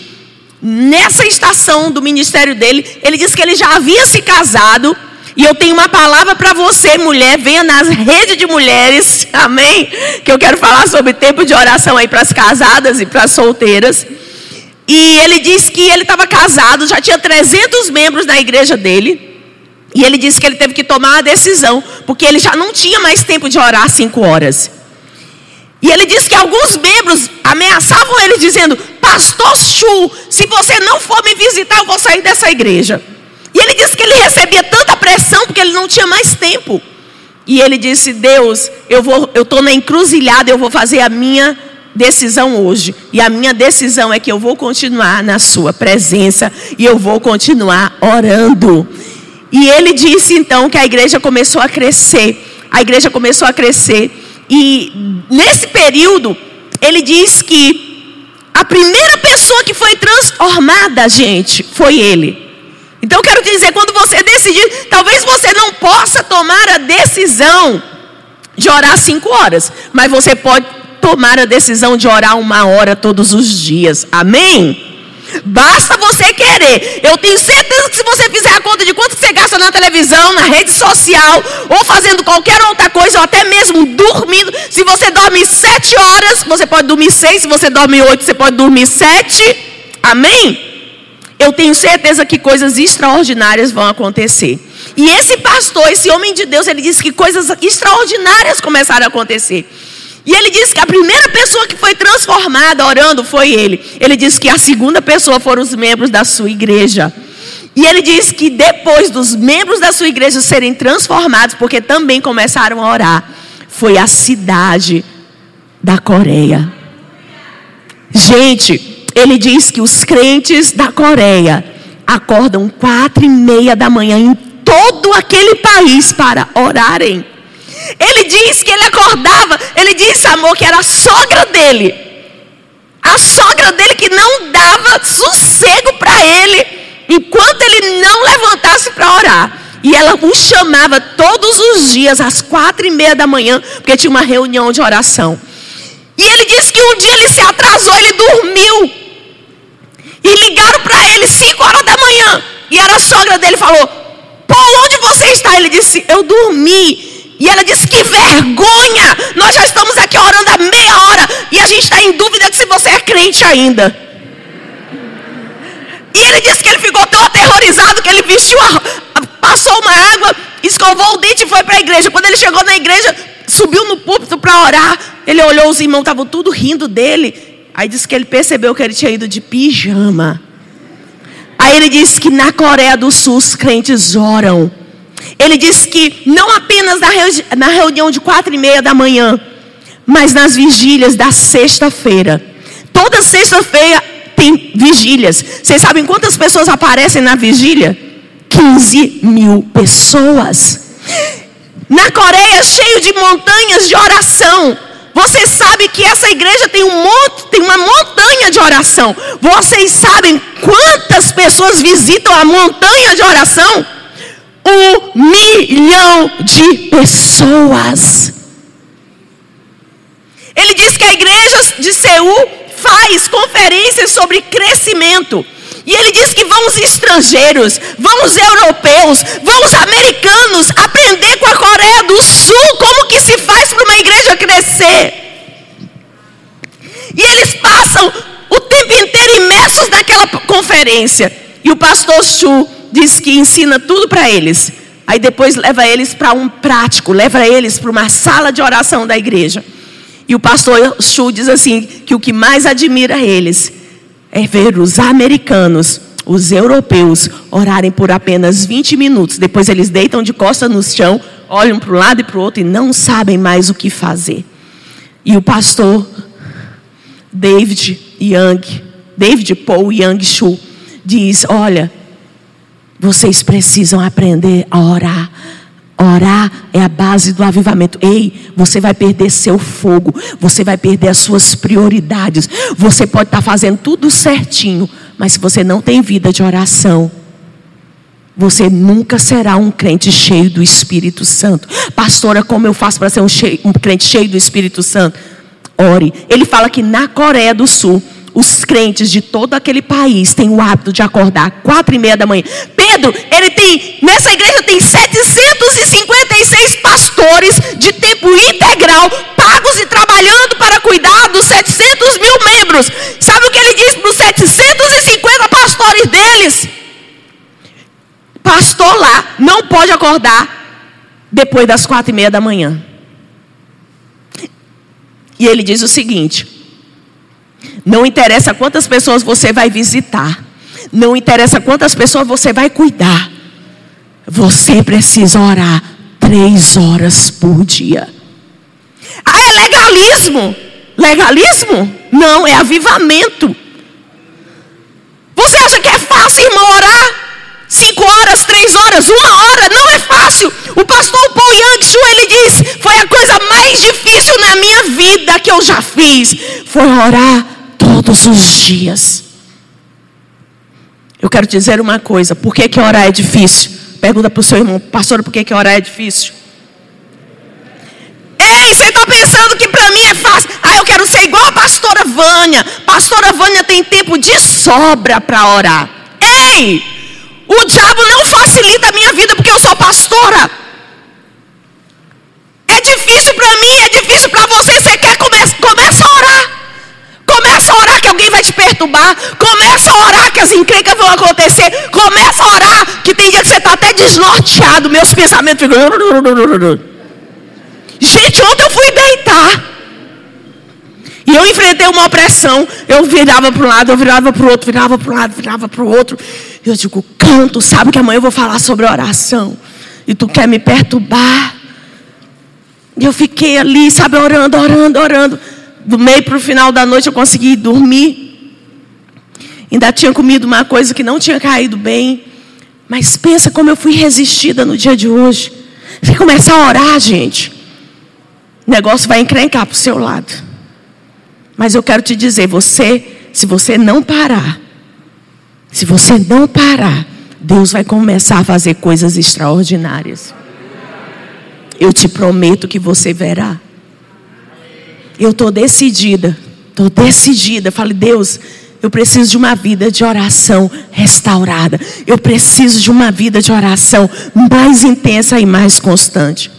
nessa estação do ministério dele, ele disse que ele já havia se casado. E eu tenho uma palavra para você, mulher, venha nas redes de mulheres, amém? Que eu quero falar sobre tempo de oração aí para as casadas e para as solteiras. E ele disse que ele estava casado, já tinha 300 membros na igreja dele. E ele disse que ele teve que tomar a decisão, porque ele já não tinha mais tempo de orar cinco horas. E ele disse que alguns membros ameaçavam ele, dizendo: Pastor Chu, se você não for me visitar, eu vou sair dessa igreja. E ele disse que ele recebia tanta pressão porque ele não tinha mais tempo. E ele disse: Deus, eu vou, eu estou na encruzilhada, eu vou fazer a minha decisão hoje. E a minha decisão é que eu vou continuar na Sua presença e eu vou continuar orando. E ele disse então que a igreja começou a crescer. A igreja começou a crescer. E nesse período, ele diz que a primeira pessoa que foi transformada, gente, foi ele. Então eu quero dizer, quando você decidir, talvez você não possa tomar a decisão de orar cinco horas, mas você pode tomar a decisão de orar uma hora todos os dias. Amém? Basta você querer. Eu tenho certeza que se você fizer a conta de quanto você gasta na televisão, na rede social, ou fazendo qualquer outra coisa, ou até mesmo dormindo, se você dorme sete horas, você pode dormir seis. Se você dorme oito, você pode dormir sete. Amém? Eu tenho certeza que coisas extraordinárias vão acontecer. E esse pastor, esse homem de Deus, ele disse que coisas extraordinárias começaram a acontecer. E ele disse que a primeira pessoa que foi transformada orando foi ele. Ele disse que a segunda pessoa foram os membros da sua igreja. E ele diz que depois dos membros da sua igreja serem transformados, porque também começaram a orar, foi a cidade da Coreia. Gente, ele diz que os crentes da Coreia acordam quatro e meia da manhã em todo aquele país para orarem. Ele diz que ele acordava, ele disse, amor, que era a sogra dele. A sogra dele que não dava sossego para ele enquanto ele não levantasse para orar. E ela o chamava todos os dias, às quatro e meia da manhã, porque tinha uma reunião de oração. E ele disse que um dia ele se atrasou, ele dormiu. E ligaram para ele cinco horas da manhã. E era a sogra dele falou: Paulo, onde você está? Ele disse: Eu dormi. E ela disse: Que vergonha! Nós já estamos aqui orando há meia hora e a gente está em dúvida de se você é crente ainda. E ele disse que ele ficou tão aterrorizado que ele vestiu, a, passou uma água, escovou o dente e foi para a igreja. Quando ele chegou na igreja, subiu no púlpito para orar. Ele olhou, os irmãos estavam tudo rindo dele. Aí disse que ele percebeu que ele tinha ido de pijama. Aí ele disse que na Coreia do Sul os crentes oram. Ele disse que não apenas na, reuni na reunião de quatro e meia da manhã, mas nas vigílias da sexta-feira. Toda sexta-feira tem vigílias. Vocês sabem quantas pessoas aparecem na vigília? 15 mil pessoas. Na Coreia, cheio de montanhas de oração. Você sabe que essa igreja tem um monte, tem uma montanha de oração. Vocês sabem quantas pessoas visitam a montanha de oração? Um milhão de pessoas. Ele diz que a igreja de Seul faz conferências sobre crescimento. E ele diz que vão os estrangeiros, vão os europeus, vão os americanos aprender com a Coreia do Sul como que se faz para uma igreja crescer. E eles passam o tempo inteiro imersos naquela conferência. E o pastor Chu diz que ensina tudo para eles. Aí depois leva eles para um prático, leva eles para uma sala de oração da igreja. E o pastor Chu diz assim: que o que mais admira eles é ver os americanos, os europeus, orarem por apenas 20 minutos. Depois eles deitam de costas no chão, olham para um lado e para o outro e não sabem mais o que fazer. E o pastor David Young, David Paul Young Shu, diz: Olha, vocês precisam aprender a orar Orar é a base do avivamento. Ei, você vai perder seu fogo, você vai perder as suas prioridades. Você pode estar fazendo tudo certinho, mas se você não tem vida de oração, você nunca será um crente cheio do Espírito Santo. Pastora, como eu faço para ser um, cheio, um crente cheio do Espírito Santo? Ore. Ele fala que na Coreia do Sul, os crentes de todo aquele país têm o hábito de acordar quatro e meia da manhã. Pedro, ele tem, nessa igreja tem 756 pastores de tempo integral, pagos e trabalhando para cuidar dos 700 mil membros. Sabe o que ele diz para os 750 pastores deles? Pastor lá não pode acordar depois das quatro e meia da manhã. E ele diz o seguinte: não interessa quantas pessoas você vai visitar. Não interessa quantas pessoas você vai cuidar. Você precisa orar três horas por dia. Ah, é legalismo? Legalismo? Não, é avivamento. Você acha que é fácil, irmão, orar? Cinco horas, três horas, uma hora, não é fácil. O pastor Paul Yang ele diz: foi a coisa mais difícil na minha vida que eu já fiz. Foi orar todos os dias. Eu quero dizer uma coisa: por que, que orar é difícil? Pergunta para o seu irmão, pastor, por que, que orar é difícil? Ei, você está pensando que para mim é fácil? Ah, eu quero ser igual a pastora Vânia. Pastora Vânia tem tempo de sobra para orar. Ei, o diabo não facilita a minha vida porque eu sou pastora. É difícil para mim, é difícil para você. Você quer começar? Começa a orar. Começa a orar que alguém vai te perturbar. Começa a orar que as encrencas vão acontecer. Começa a orar que tem dia que você está até desnorteado, meus pensamentos ficam. Gente, ontem eu fui deitar. E eu enfrentei uma opressão. Eu virava para um lado, eu virava para o outro, virava para um lado, virava para o outro. Eu digo, canto, sabe que amanhã eu vou falar sobre oração. E tu quer me perturbar. E eu fiquei ali, sabe, orando, orando, orando. Do meio para o final da noite eu consegui dormir. Ainda tinha comido uma coisa que não tinha caído bem. Mas pensa como eu fui resistida no dia de hoje. Se começar a orar, gente, o negócio vai encrencar para o seu lado. Mas eu quero te dizer, você, se você não parar, se você não parar, Deus vai começar a fazer coisas extraordinárias. Eu te prometo que você verá. Eu estou decidida, estou decidida. Falei, Deus, eu preciso de uma vida de oração restaurada. Eu preciso de uma vida de oração mais intensa e mais constante.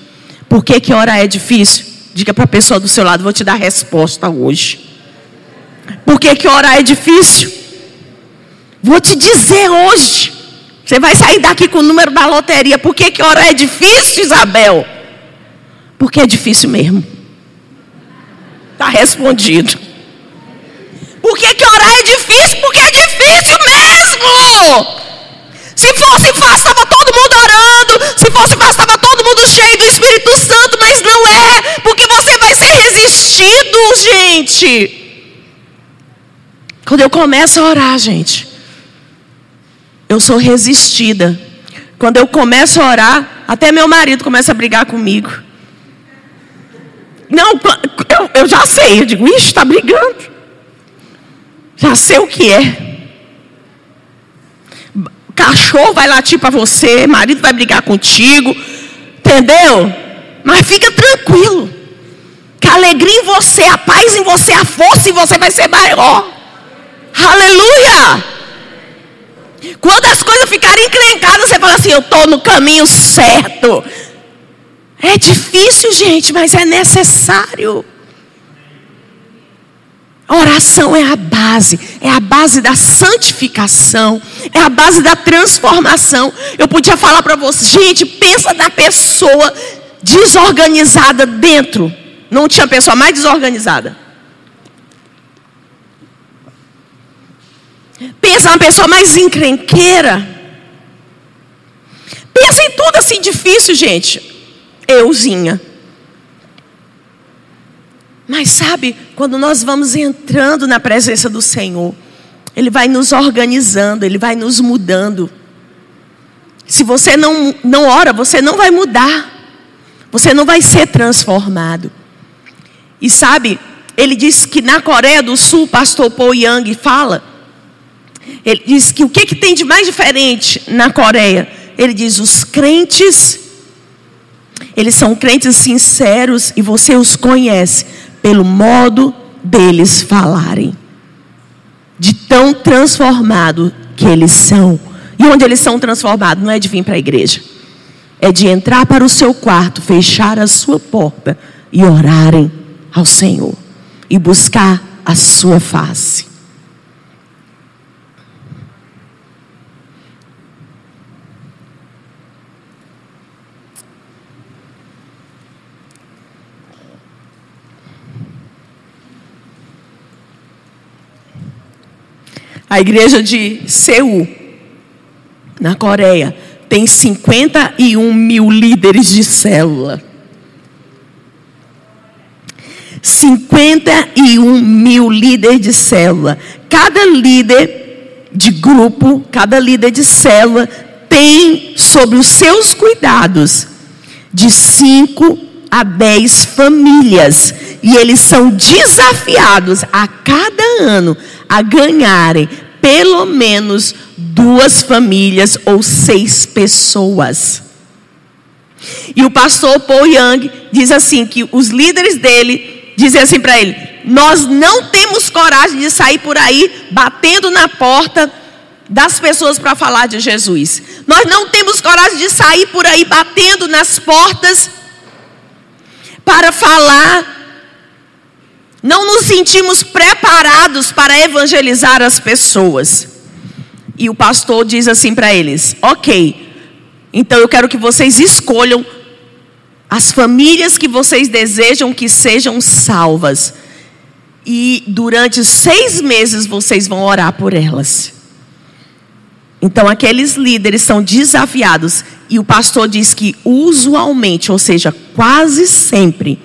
Por que, que orar é difícil? Diga para a pessoa do seu lado, vou te dar a resposta hoje. Por que, que orar é difícil? Vou te dizer hoje. Você vai sair daqui com o número da loteria. Por que, que orar é difícil, Isabel? Porque é difícil mesmo. Está respondido. Por que, que orar é difícil? Porque é difícil mesmo. Se fosse fácil, estava todo mundo orando. Se fosse fácil, estava todo mundo cheio do Espírito Santo. Mas não é. Porque você vai ser resistido, gente. Quando eu começo a orar, gente, eu sou resistida. Quando eu começo a orar, até meu marido começa a brigar comigo. Não, eu, eu já sei. Eu digo, ixi, está brigando. Já sei o que é. Cachorro vai latir para você, marido vai brigar contigo. Entendeu? Mas fica tranquilo. Que a alegria em você, a paz em você, a força em você vai ser maior. Aleluia! Quando as coisas ficarem encrencadas, você fala assim: Eu estou no caminho certo. É difícil, gente, mas é necessário. Oração é a base, é a base da santificação, é a base da transformação. Eu podia falar para você, gente, pensa na pessoa desorganizada dentro. Não tinha pessoa mais desorganizada. Pensa na pessoa mais encrenqueira. Pensa em tudo assim difícil, gente. Euzinha. Mas sabe, quando nós vamos entrando na presença do Senhor, Ele vai nos organizando, Ele vai nos mudando. Se você não, não ora, você não vai mudar. Você não vai ser transformado. E sabe, ele diz que na Coreia do Sul, pastor Paul Yang fala ele diz que o que, que tem de mais diferente na Coreia? Ele diz: os crentes, eles são crentes sinceros e você os conhece pelo modo deles falarem, de tão transformado que eles são. E onde eles são transformados não é de vir para a igreja, é de entrar para o seu quarto, fechar a sua porta e orarem ao Senhor e buscar a sua face. A igreja de Seul, na Coreia, tem 51 mil líderes de célula. 51 mil líderes de célula. Cada líder de grupo, cada líder de célula tem sobre os seus cuidados de 5 a 10 famílias. E eles são desafiados a cada ano a ganharem pelo menos duas famílias ou seis pessoas. E o pastor Paul Young diz assim que os líderes dele dizem assim para ele: "Nós não temos coragem de sair por aí batendo na porta das pessoas para falar de Jesus. Nós não temos coragem de sair por aí batendo nas portas para falar não nos sentimos preparados para evangelizar as pessoas. E o pastor diz assim para eles: Ok, Então eu quero que vocês escolham as famílias que vocês desejam que sejam salvas. E durante seis meses vocês vão orar por elas. Então aqueles líderes são desafiados. E o pastor diz que usualmente, ou seja, quase sempre,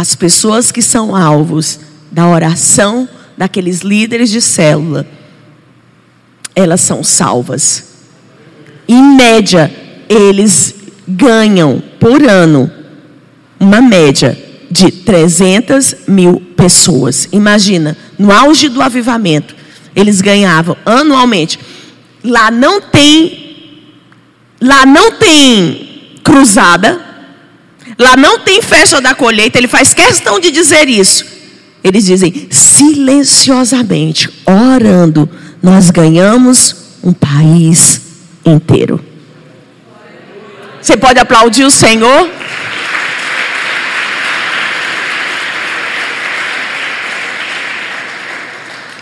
as pessoas que são alvos da oração daqueles líderes de célula, elas são salvas. Em média, eles ganham por ano uma média de 300 mil pessoas. Imagina, no auge do avivamento, eles ganhavam anualmente. Lá não tem, lá não tem cruzada, lá não tem festa da colheita. Ele faz questão de dizer isso. Eles dizem silenciosamente, orando, nós ganhamos um país inteiro. Você pode aplaudir o Senhor?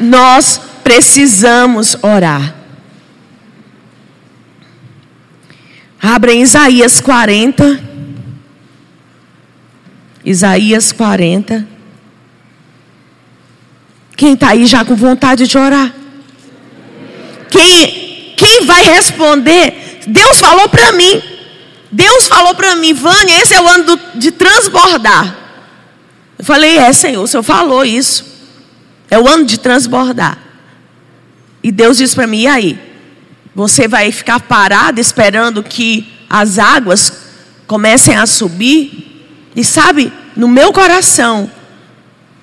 Nós precisamos orar. Abra em Isaías 40. Isaías 40. Quem está aí já com vontade de orar? Quem, quem vai responder? Deus falou para mim. Deus falou para mim, Vânia, esse é o ano do, de transbordar. Eu falei, é, Senhor, o Senhor falou isso. É o ano de transbordar. E Deus disse para mim, e aí? Você vai ficar parado esperando que as águas comecem a subir? E sabe, no meu coração,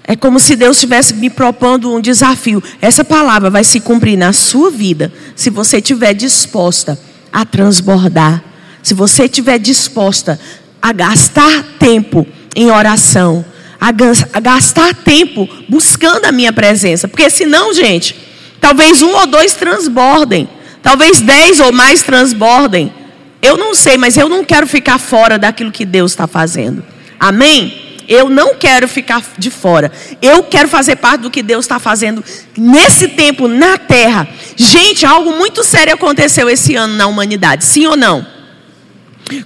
é como se Deus estivesse me propondo um desafio. Essa palavra vai se cumprir na sua vida se você estiver disposta a transbordar se você estiver disposta a gastar tempo em oração, a gastar tempo buscando a minha presença, porque senão, gente, talvez um ou dois transbordem, talvez dez ou mais transbordem. Eu não sei, mas eu não quero ficar fora daquilo que Deus está fazendo. Amém? Eu não quero ficar de fora. Eu quero fazer parte do que Deus está fazendo nesse tempo na terra. Gente, algo muito sério aconteceu esse ano na humanidade, sim ou não?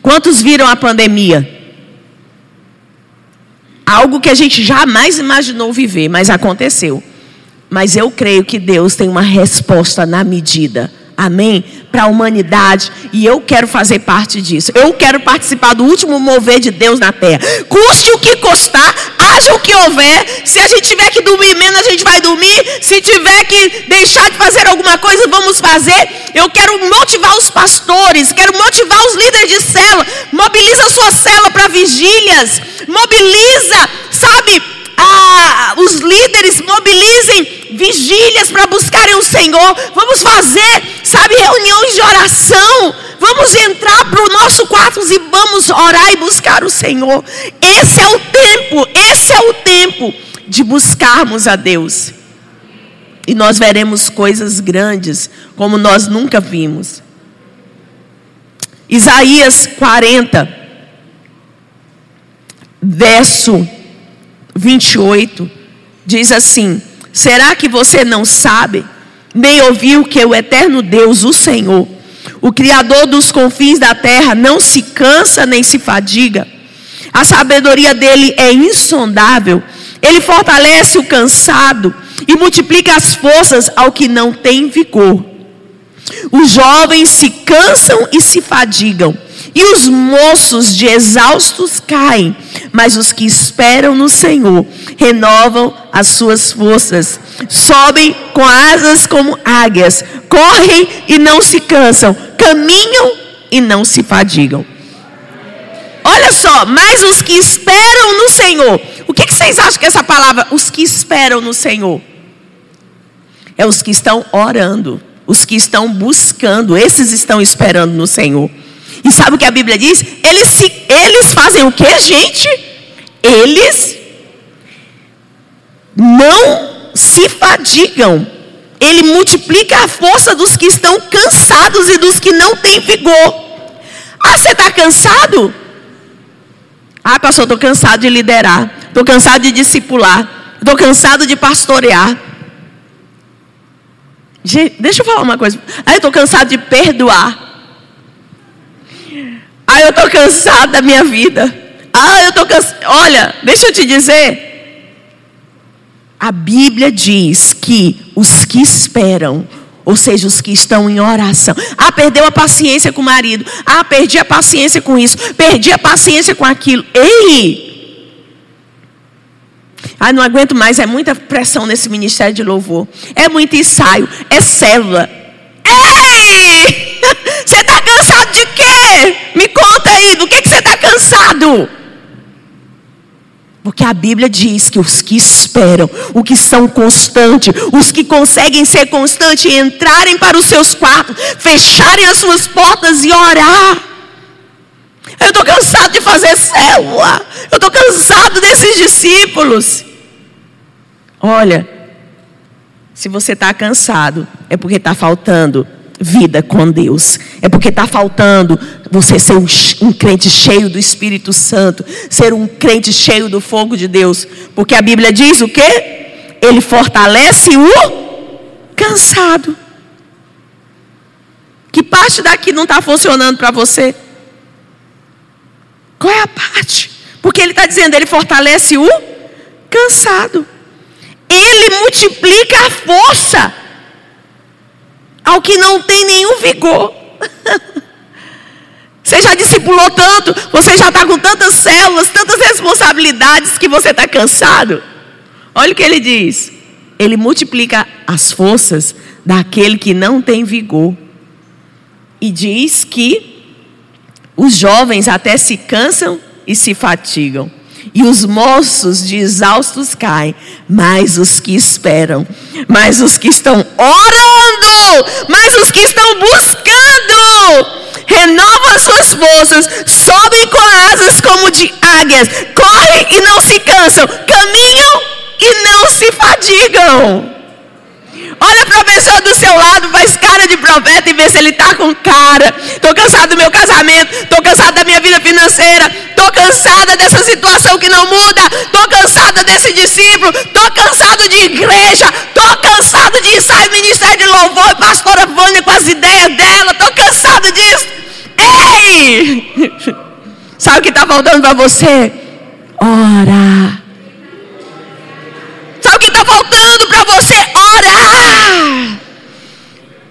Quantos viram a pandemia? Algo que a gente jamais imaginou viver, mas aconteceu. Mas eu creio que Deus tem uma resposta na medida. Amém? Para a humanidade. E eu quero fazer parte disso. Eu quero participar do último mover de Deus na terra. Custe o que custar, haja o que houver. Se a gente tiver que dormir menos, a gente vai dormir. Se tiver que deixar de fazer alguma coisa, vamos fazer. Eu quero motivar os pastores, quero motivar os líderes de célula. Mobiliza a sua célula para vigílias. Mobiliza, sabe? Ah, os líderes mobilizem vigílias para buscarem o Senhor. Vamos fazer, sabe, reuniões de oração. Vamos entrar para o nosso quarto e vamos orar e buscar o Senhor. Esse é o tempo, esse é o tempo de buscarmos a Deus. E nós veremos coisas grandes como nós nunca vimos. Isaías 40, verso 28, diz assim: Será que você não sabe, nem ouviu que o eterno Deus, o Senhor, o Criador dos confins da terra, não se cansa nem se fadiga? A sabedoria dele é insondável. Ele fortalece o cansado e multiplica as forças ao que não tem vigor. Os jovens se cansam e se fadigam, e os moços de exaustos caem, mas os que esperam no Senhor renovam as suas forças, sobem com asas como águias, correm e não se cansam, caminham e não se fadigam. Olha só, mas os que esperam no Senhor, o que, que vocês acham que essa palavra, os que esperam no Senhor? É os que estão orando, os que estão buscando, esses estão esperando no Senhor. E sabe o que a Bíblia diz? Eles, se, eles fazem o que, gente? Eles não se fadigam. Ele multiplica a força dos que estão cansados e dos que não têm vigor. Ah, você está cansado? Ah, pastor, estou cansado de liderar. Estou cansado de discipular. Estou cansado de pastorear. Gente, deixa eu falar uma coisa. Ah, estou cansado de perdoar. Ah, eu estou cansado da minha vida. Ah, eu estou cansado. Olha, deixa eu te dizer. A Bíblia diz que os que esperam, ou seja, os que estão em oração. Ah, perdeu a paciência com o marido. Ah, perdi a paciência com isso. Perdi a paciência com aquilo. Ei! Ah, não aguento mais, é muita pressão nesse ministério de louvor. É muito ensaio, é célula. Ei! Você está cansado de quê? Do que, que você está cansado? Porque a Bíblia diz que os que esperam, os que são constantes, os que conseguem ser constantes, entrarem para os seus quartos, fecharem as suas portas e orar. Eu estou cansado de fazer célula. Eu estou cansado desses discípulos. Olha, se você está cansado, é porque está faltando vida com Deus. É porque está faltando você ser um, um, crente cheio do Espírito Santo, ser um crente cheio do fogo de Deus. Porque a Bíblia diz o quê? Ele fortalece o cansado. Que parte daqui não está funcionando para você? Qual é a parte? Porque ele está dizendo, ele fortalece o cansado. Ele multiplica a força ao que não tem nenhum vigor. Você já discipulou tanto, você já está com tantas células, tantas responsabilidades que você está cansado. Olha o que ele diz: ele multiplica as forças daquele que não tem vigor. E diz que os jovens até se cansam e se fatigam. E os moços de exaustos caem, mas os que esperam, mas os que estão orando, mas os que estão buscando, renovam as suas forças, sobem com asas como de águias, correm e não se cansam, caminham e não se fadigam. Olha para a pessoa do seu lado, faz cara de profeta e vê se ele está com cara. Estou cansado do meu casamento, estou cansado da minha vida financeira, estou cansada dessa situação que não muda, estou cansada desse discípulo, estou cansado de igreja, estou cansado de ensaio, ministério de louvor, pastora Vânia com as ideias dela, estou cansado disso. Ei! Sabe o que está faltando para você? Ora. Sabe o que está faltando para você? Orar.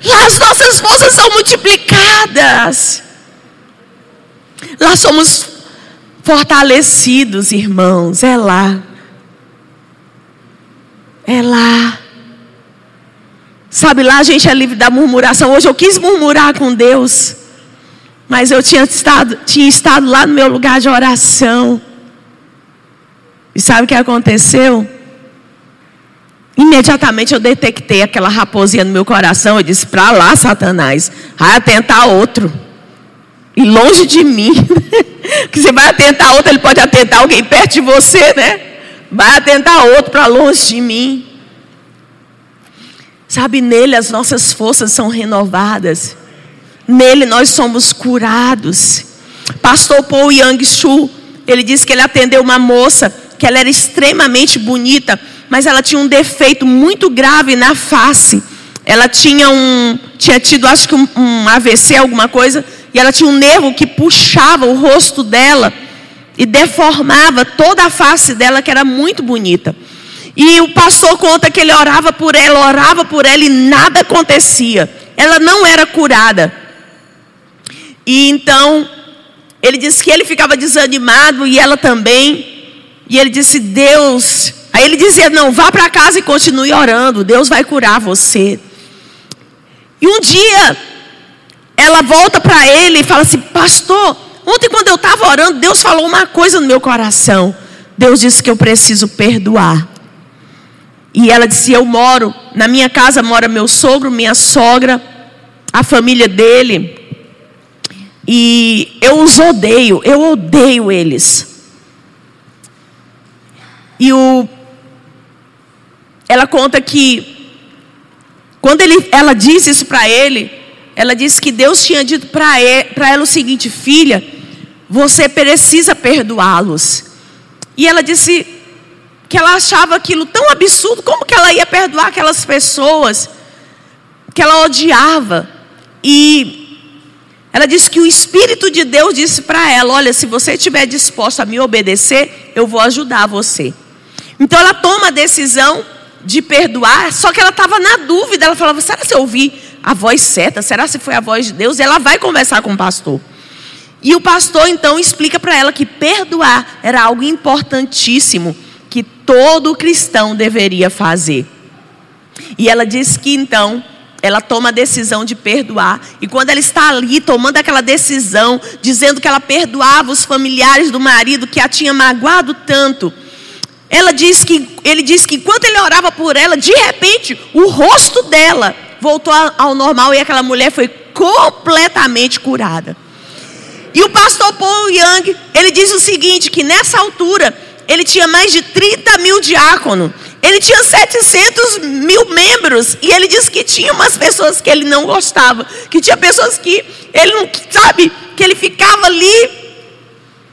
Lá as nossas forças são multiplicadas. Lá somos fortalecidos, irmãos. É lá. É lá. Sabe, lá a gente é livre da murmuração. Hoje eu quis murmurar com Deus. Mas eu tinha estado, tinha estado lá no meu lugar de oração. E sabe o que aconteceu? Imediatamente eu detectei aquela raposinha no meu coração. Eu disse: Para lá, Satanás, vai atentar outro. E longe de mim. que você vai atentar outro, ele pode atentar alguém perto de você, né? Vai atentar outro para longe de mim. Sabe, nele as nossas forças são renovadas. Nele nós somos curados. Pastor Paul Yang Shu, ele disse que ele atendeu uma moça que ela era extremamente bonita mas ela tinha um defeito muito grave na face. Ela tinha um, tinha tido, acho que um, um AVC, alguma coisa, e ela tinha um nervo que puxava o rosto dela e deformava toda a face dela, que era muito bonita. E o pastor conta que ele orava por ela, orava por ela e nada acontecia. Ela não era curada. E então, ele disse que ele ficava desanimado e ela também. E ele disse: Deus Aí ele dizia: Não, vá para casa e continue orando, Deus vai curar você. E um dia, ela volta para ele e fala assim: Pastor, ontem quando eu estava orando, Deus falou uma coisa no meu coração. Deus disse que eu preciso perdoar. E ela disse: Eu moro, na minha casa mora meu sogro, minha sogra, a família dele. E eu os odeio, eu odeio eles. E o ela conta que quando ele, ela disse isso para ele, ela disse que Deus tinha dito para ela o seguinte: filha, você precisa perdoá-los. E ela disse que ela achava aquilo tão absurdo, como que ela ia perdoar aquelas pessoas que ela odiava? E ela disse que o Espírito de Deus disse para ela: Olha, se você estiver disposta a me obedecer, eu vou ajudar você. Então ela toma a decisão de perdoar, só que ela estava na dúvida. Ela falava: será que eu ouvi a voz certa? Será se foi a voz de Deus? E ela vai conversar com o pastor. E o pastor então explica para ela que perdoar era algo importantíssimo que todo cristão deveria fazer. E ela diz que então ela toma a decisão de perdoar. E quando ela está ali tomando aquela decisão, dizendo que ela perdoava os familiares do marido que a tinha magoado tanto, ela diz que ele diz que enquanto ele orava por ela, de repente o rosto dela voltou ao normal e aquela mulher foi completamente curada. E o pastor Paul Young, ele diz o seguinte, que nessa altura ele tinha mais de 30 mil diáconos. Ele tinha 700 mil membros. E ele disse que tinha umas pessoas que ele não gostava. Que tinha pessoas que ele não, sabe, que ele ficava ali.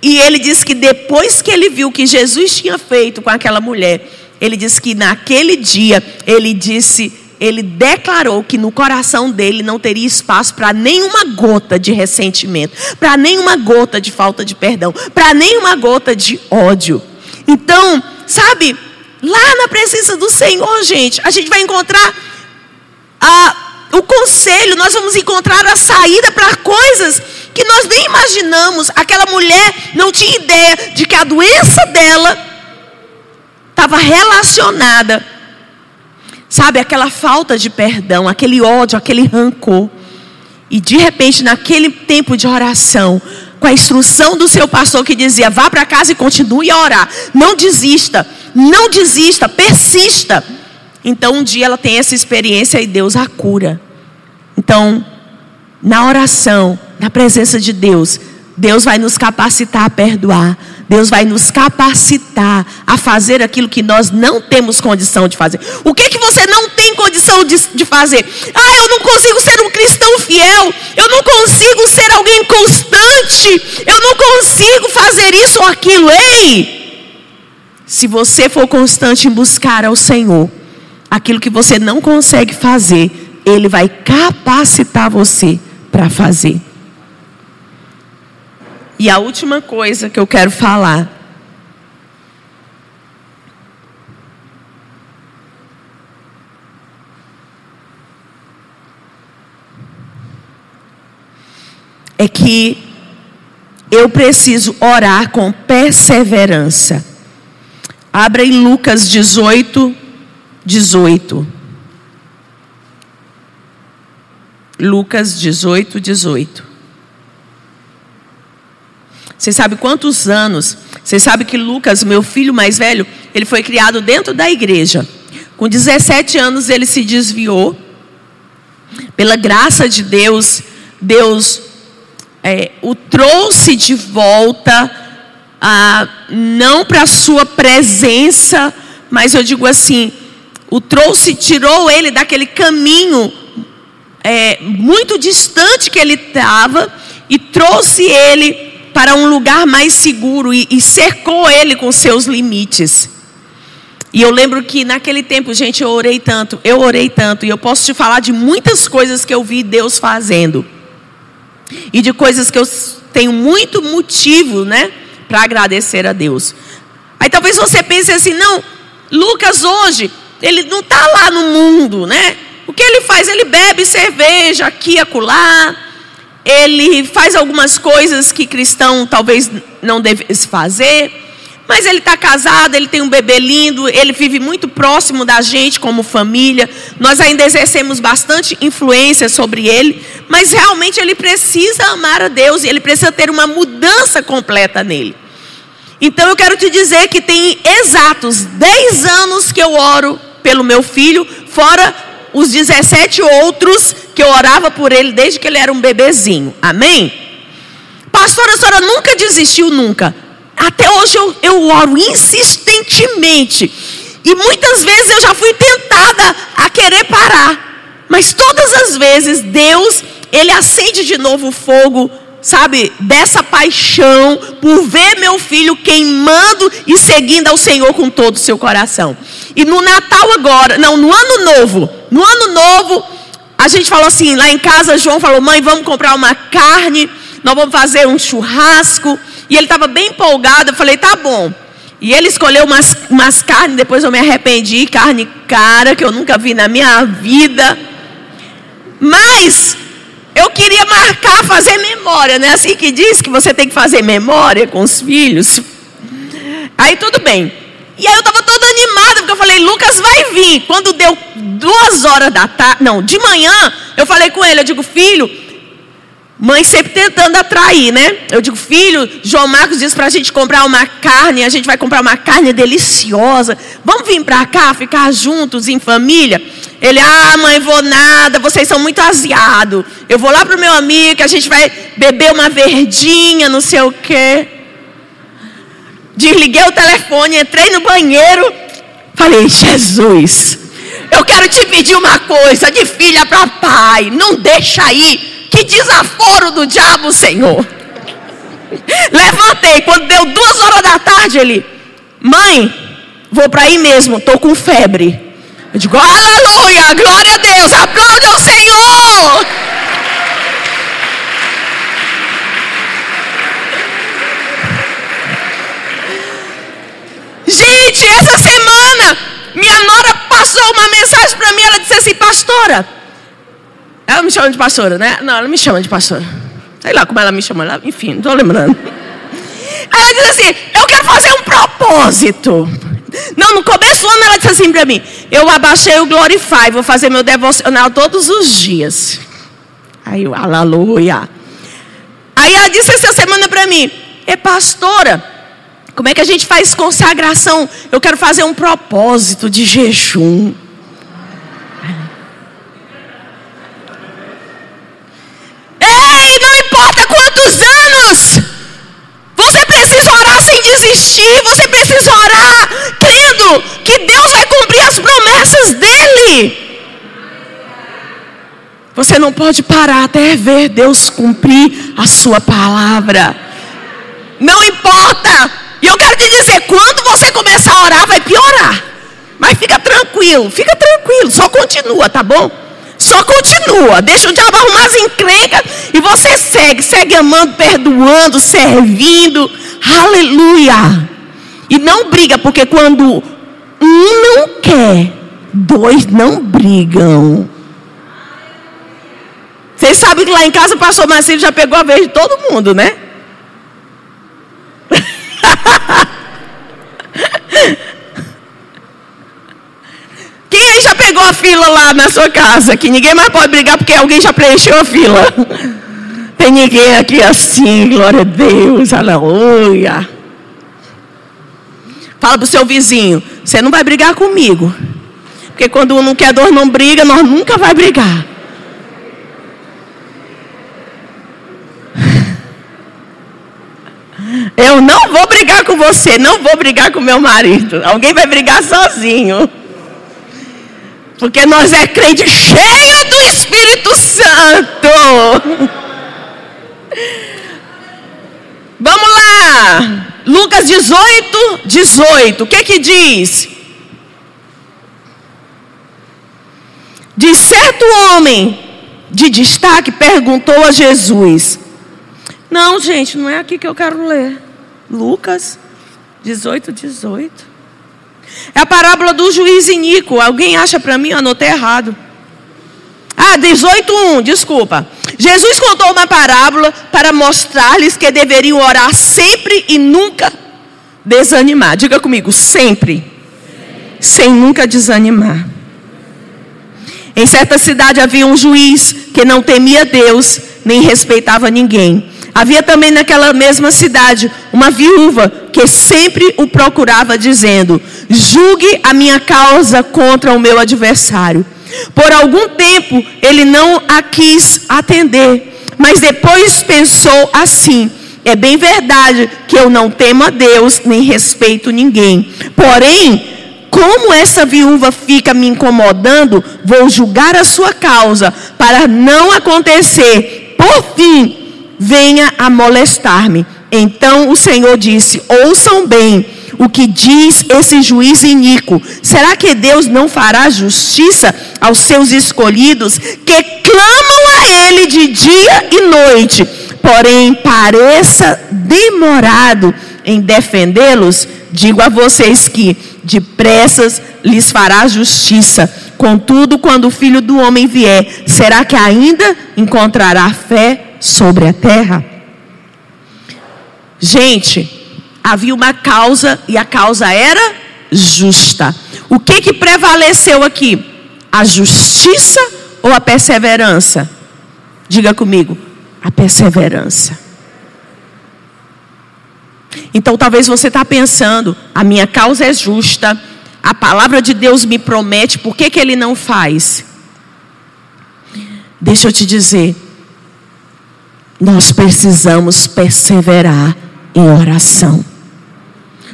E ele disse que depois que ele viu o que Jesus tinha feito com aquela mulher, ele disse que naquele dia, ele disse, ele declarou que no coração dele não teria espaço para nenhuma gota de ressentimento, para nenhuma gota de falta de perdão, para nenhuma gota de ódio. Então, sabe, lá na presença do Senhor, gente, a gente vai encontrar a, o conselho, nós vamos encontrar a saída para coisas que nós nem imaginamos. Aquela mulher não tinha ideia de que a doença dela estava relacionada, sabe, aquela falta de perdão, aquele ódio, aquele rancor. E de repente, naquele tempo de oração, com a instrução do seu pastor que dizia: vá para casa e continue a orar. Não desista, não desista, persista. Então um dia ela tem essa experiência e Deus a cura. Então, na oração, na presença de Deus, Deus vai nos capacitar a perdoar. Deus vai nos capacitar a fazer aquilo que nós não temos condição de fazer. O que que você não tem condição de, de fazer? Ah, eu não consigo ser um cristão fiel. Eu não consigo ser alguém constante. Eu não consigo fazer isso ou aquilo. Ei! Se você for constante em buscar ao Senhor, aquilo que você não consegue fazer, Ele vai capacitar você para fazer. E a última coisa que eu quero falar. É que eu preciso orar com perseverança. Abra em Lucas 18, 18. Lucas 18, 18. Você sabe quantos anos? Você sabe que Lucas, meu filho mais velho, ele foi criado dentro da igreja. Com 17 anos ele se desviou. Pela graça de Deus, Deus é, o trouxe de volta, a, não para a sua presença, mas eu digo assim, o trouxe, tirou ele daquele caminho é, muito distante que ele estava e trouxe ele para um lugar mais seguro e, e cercou ele com seus limites. E eu lembro que naquele tempo, gente, eu orei tanto, eu orei tanto, e eu posso te falar de muitas coisas que eu vi Deus fazendo. E de coisas que eu tenho muito motivo, né, para agradecer a Deus. Aí talvez você pense assim, não, Lucas hoje, ele não está lá no mundo, né? O que ele faz? Ele bebe cerveja aqui acolá, ele faz algumas coisas que cristão talvez não devesse fazer, mas ele está casado, ele tem um bebê lindo, ele vive muito próximo da gente como família. Nós ainda exercemos bastante influência sobre ele, mas realmente ele precisa amar a Deus e ele precisa ter uma mudança completa nele. Então eu quero te dizer que tem exatos 10 anos que eu oro pelo meu filho, fora os 17 outros que eu orava por ele desde que ele era um bebezinho. Amém? Pastora, a senhora nunca desistiu, nunca. Até hoje eu, eu oro insistentemente. E muitas vezes eu já fui tentada a querer parar. Mas todas as vezes Deus, Ele acende de novo o fogo sabe, dessa paixão por ver meu filho queimando e seguindo ao Senhor com todo o seu coração. E no Natal agora, não, no ano novo, no ano novo, a gente falou assim, lá em casa, João falou: mãe, vamos comprar uma carne, nós vamos fazer um churrasco. E ele estava bem empolgado. Eu falei: tá bom. E ele escolheu umas, umas carnes, depois eu me arrependi, carne cara, que eu nunca vi na minha vida. Mas eu queria marcar, fazer memória, não é assim que diz que você tem que fazer memória com os filhos? Aí tudo bem. E aí eu estava toda animada, porque eu falei, Lucas vai vir. Quando deu duas horas da tarde, não, de manhã, eu falei com ele, eu digo, filho, Mãe sempre tentando atrair, né? Eu digo, filho, João Marcos disse para a gente comprar uma carne, a gente vai comprar uma carne deliciosa. Vamos vir para cá, ficar juntos em família? Ele, ah, mãe, vou nada, vocês são muito aziados. Eu vou lá pro meu amigo, que a gente vai beber uma verdinha, não sei o quê. Desliguei o telefone, entrei no banheiro, falei, Jesus, eu quero te pedir uma coisa, de filha para pai, não deixa aí que desaforo do diabo, Senhor. Levantei, quando deu duas horas da tarde, ele, mãe, vou para aí mesmo, estou com febre. Eu digo, aleluia, glória a Deus, aplauda o Senhor. Gente, essa semana, minha nora passou uma mensagem para mim, ela disse assim, pastora, ela me chama de pastora, né? Não, ela me chama de pastora. Sei lá como ela me chama, ela, enfim, não estou lembrando. Ela disse assim: Eu quero fazer um propósito. Não, no começo do ano ela disse assim para mim: Eu abaixei o Glorify, vou fazer meu devocional todos os dias. Aí eu, aleluia. Aí ela disse essa semana para mim: É pastora, como é que a gente faz consagração? Eu quero fazer um propósito de jejum. Desistir, você precisa orar, crendo que Deus vai cumprir as promessas dEle. Você não pode parar até ver Deus cumprir a sua palavra. Não importa. E eu quero te dizer, quando você começar a orar, vai piorar. Mas fica tranquilo, fica tranquilo, só continua, tá bom? Só continua, deixa o diabo arrumar as encrencas e você segue, segue amando, perdoando, servindo. Aleluia! E não briga, porque quando um não quer, dois não brigam. Vocês sabem que lá em casa o pastor Marcelo já pegou a vez de todo mundo, né? Quem aí já pegou a fila lá na sua casa? Que ninguém mais pode brigar porque alguém já preencheu a fila. Tem ninguém aqui assim, glória a Deus, aleluia. Fala para o seu vizinho, você não vai brigar comigo. Porque quando um não quer dor, não briga, nós nunca vai brigar. Eu não vou brigar com você, não vou brigar com meu marido. Alguém vai brigar sozinho. Porque nós é crente cheio do Espírito Santo. Vamos lá. Lucas 18, 18. O que que diz? De certo homem de destaque perguntou a Jesus. Não, gente, não é aqui que eu quero ler. Lucas 18, 18. É a parábola do juiz iníquo. Alguém acha para mim? Eu anotei errado. Ah, 18:1, desculpa. Jesus contou uma parábola para mostrar-lhes que deveriam orar sempre e nunca desanimar. Diga comigo, sempre. Sem nunca desanimar. Em certa cidade havia um juiz que não temia Deus, nem respeitava ninguém. Havia também naquela mesma cidade uma viúva que sempre o procurava, dizendo: Julgue a minha causa contra o meu adversário. Por algum tempo ele não a quis atender, mas depois pensou assim: é bem verdade que eu não temo a Deus nem respeito ninguém. Porém, como essa viúva fica me incomodando, vou julgar a sua causa para não acontecer. Por fim, venha a molestar-me. Então o Senhor disse: Ouçam bem o que diz esse juiz iníquo? Será que Deus não fará justiça aos seus escolhidos que clamam a Ele de dia e noite, porém pareça demorado em defendê-los? Digo a vocês que depressas lhes fará justiça. Contudo, quando o filho do homem vier, será que ainda encontrará fé sobre a terra? Gente, havia uma causa e a causa era justa. O que que prevaleceu aqui? A justiça ou a perseverança? Diga comigo, a perseverança. Então talvez você está pensando, a minha causa é justa, a palavra de Deus me promete, por que, que ele não faz? Deixa eu te dizer, nós precisamos perseverar em oração.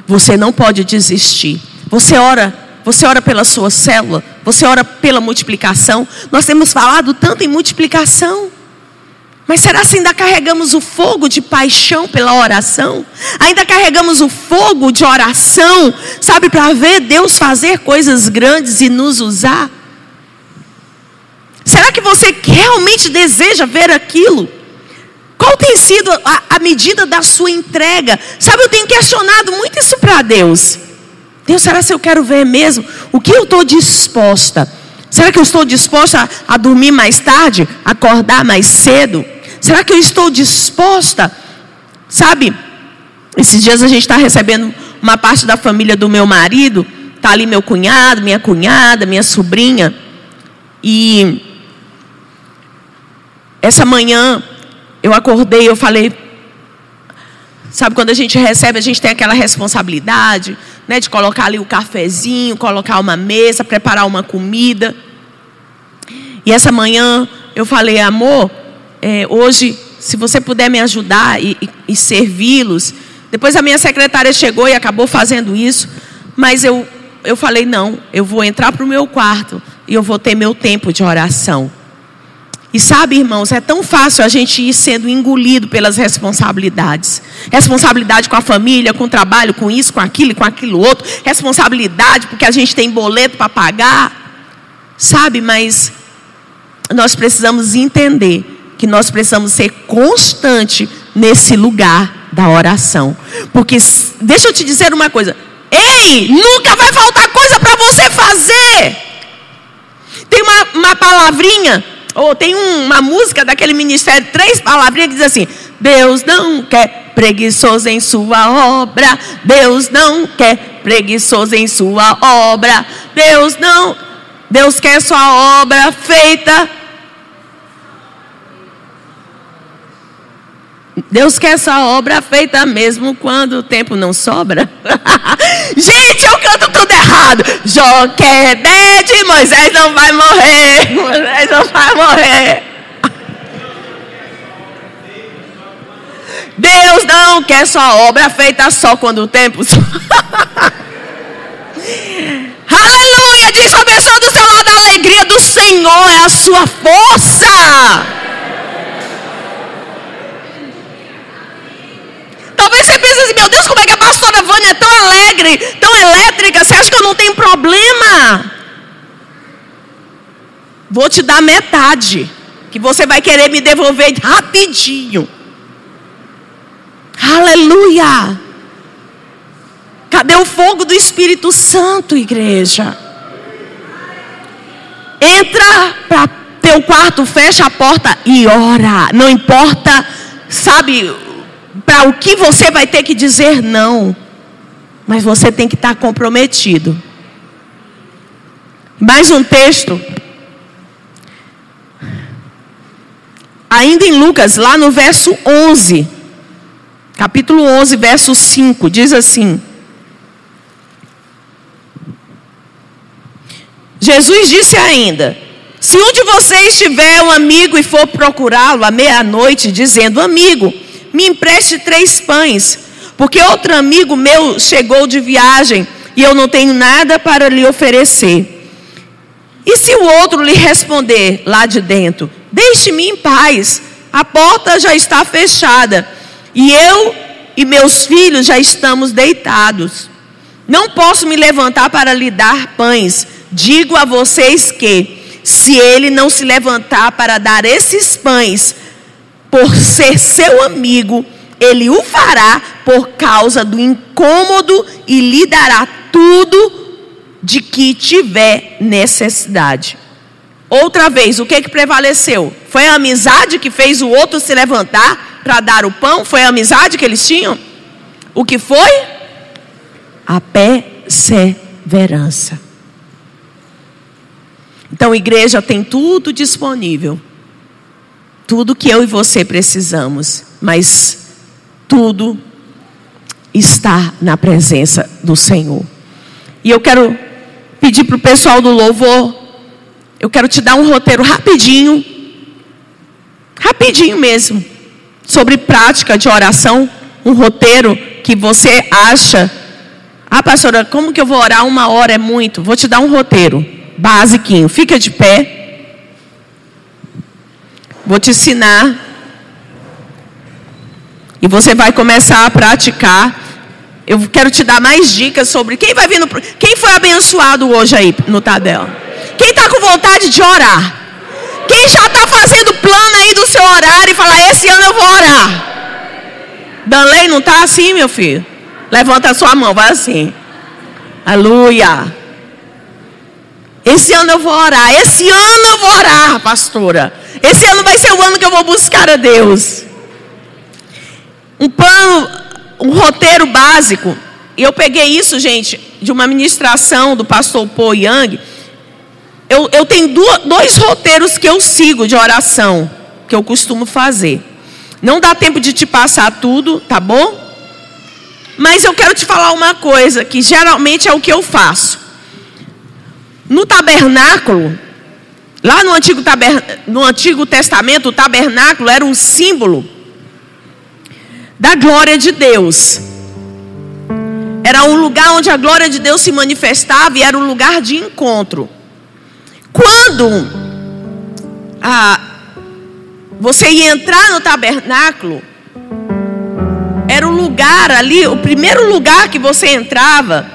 Você não pode desistir. Você ora, você ora pela sua célula, você ora pela multiplicação. Nós temos falado tanto em multiplicação. Mas será que ainda carregamos o fogo de paixão pela oração? Ainda carregamos o fogo de oração, sabe, para ver Deus fazer coisas grandes e nos usar? Será que você realmente deseja ver aquilo? Qual tem sido a, a medida da sua entrega? Sabe, eu tenho questionado muito isso para Deus. Deus, será que eu quero ver mesmo? O que eu estou disposta? Será que eu estou disposta a, a dormir mais tarde? Acordar mais cedo? Será que eu estou disposta? Sabe, esses dias a gente está recebendo uma parte da família do meu marido. Está ali meu cunhado, minha cunhada, minha sobrinha. E essa manhã eu acordei, eu falei, sabe quando a gente recebe, a gente tem aquela responsabilidade, né, de colocar ali o cafezinho, colocar uma mesa, preparar uma comida. E essa manhã eu falei, amor, é, hoje, se você puder me ajudar e, e, e servi-los. Depois a minha secretária chegou e acabou fazendo isso, mas eu, eu falei, não, eu vou entrar para o meu quarto e eu vou ter meu tempo de oração. E sabe, irmãos, é tão fácil a gente ir sendo engolido pelas responsabilidades. Responsabilidade com a família, com o trabalho, com isso, com aquilo com aquilo outro. Responsabilidade porque a gente tem boleto para pagar. Sabe, mas nós precisamos entender que nós precisamos ser constante nesse lugar da oração. Porque deixa eu te dizer uma coisa. Ei, nunca vai faltar coisa para você fazer. Tem uma, uma palavrinha ou tem uma música daquele ministério, três palavrinhas que diz assim: Deus não quer preguiçoso em sua obra. Deus não quer preguiçoso em sua obra. Deus não. Deus quer sua obra feita. Deus quer sua obra feita mesmo quando o tempo não sobra. Gente, eu canto tudo errado. Joquebede, Moisés não vai morrer. Moisés não vai morrer. Deus não quer sua obra feita só quando o tempo Aleluia! Diz a pessoa do seu lado, a alegria do Senhor é a sua força. Talvez você pense assim, meu Deus, como é que a pastora Vânia é tão alegre, tão elétrica, você acha que eu não tenho problema? Vou te dar metade, que você vai querer me devolver rapidinho. Aleluia! Cadê o fogo do Espírito Santo, igreja? Entra para teu quarto, fecha a porta e ora. Não importa, sabe, para o que você vai ter que dizer não. Mas você tem que estar comprometido. Mais um texto. Ainda em Lucas, lá no verso 11. Capítulo 11, verso 5. Diz assim: Jesus disse ainda: Se um de vocês tiver um amigo e for procurá-lo à meia-noite, dizendo: Amigo, me empreste três pães, porque outro amigo meu chegou de viagem e eu não tenho nada para lhe oferecer. E se o outro lhe responder lá de dentro: Deixe-me em paz, a porta já está fechada, e eu e meus filhos já estamos deitados. Não posso me levantar para lhe dar pães. Digo a vocês que, se ele não se levantar para dar esses pães, por ser seu amigo, ele o fará por causa do incômodo e lhe dará tudo de que tiver necessidade. Outra vez, o que, que prevaleceu? Foi a amizade que fez o outro se levantar para dar o pão? Foi a amizade que eles tinham? O que foi? A perseverança. Então, igreja tem tudo disponível. Tudo que eu e você precisamos. Mas tudo está na presença do Senhor. E eu quero pedir para o pessoal do louvor. Eu quero te dar um roteiro rapidinho. Rapidinho mesmo. Sobre prática de oração. Um roteiro que você acha. Ah, pastora, como que eu vou orar uma hora? É muito. Vou te dar um roteiro. Basiquinho. Fica de pé. Vou te ensinar. E você vai começar a praticar. Eu quero te dar mais dicas sobre quem vai vir no, quem foi abençoado hoje aí no Tadel. Quem está com vontade de orar? Quem já está fazendo plano aí do seu horário e falar esse ano eu vou orar? Danley não está assim, meu filho? Levanta a sua mão, vai assim. Aleluia. Esse ano eu vou orar. Esse ano eu vou orar, pastora. Esse ano vai ser o ano que eu vou buscar a Deus. Um plano, um roteiro básico. E eu peguei isso, gente, de uma ministração do pastor Paul Young. Eu, eu tenho dois roteiros que eu sigo de oração, que eu costumo fazer. Não dá tempo de te passar tudo, tá bom? Mas eu quero te falar uma coisa que geralmente é o que eu faço. No tabernáculo, Lá no Antigo, no Antigo Testamento, o tabernáculo era um símbolo da glória de Deus. Era um lugar onde a glória de Deus se manifestava e era um lugar de encontro. Quando ah, você ia entrar no tabernáculo, era o lugar ali, o primeiro lugar que você entrava,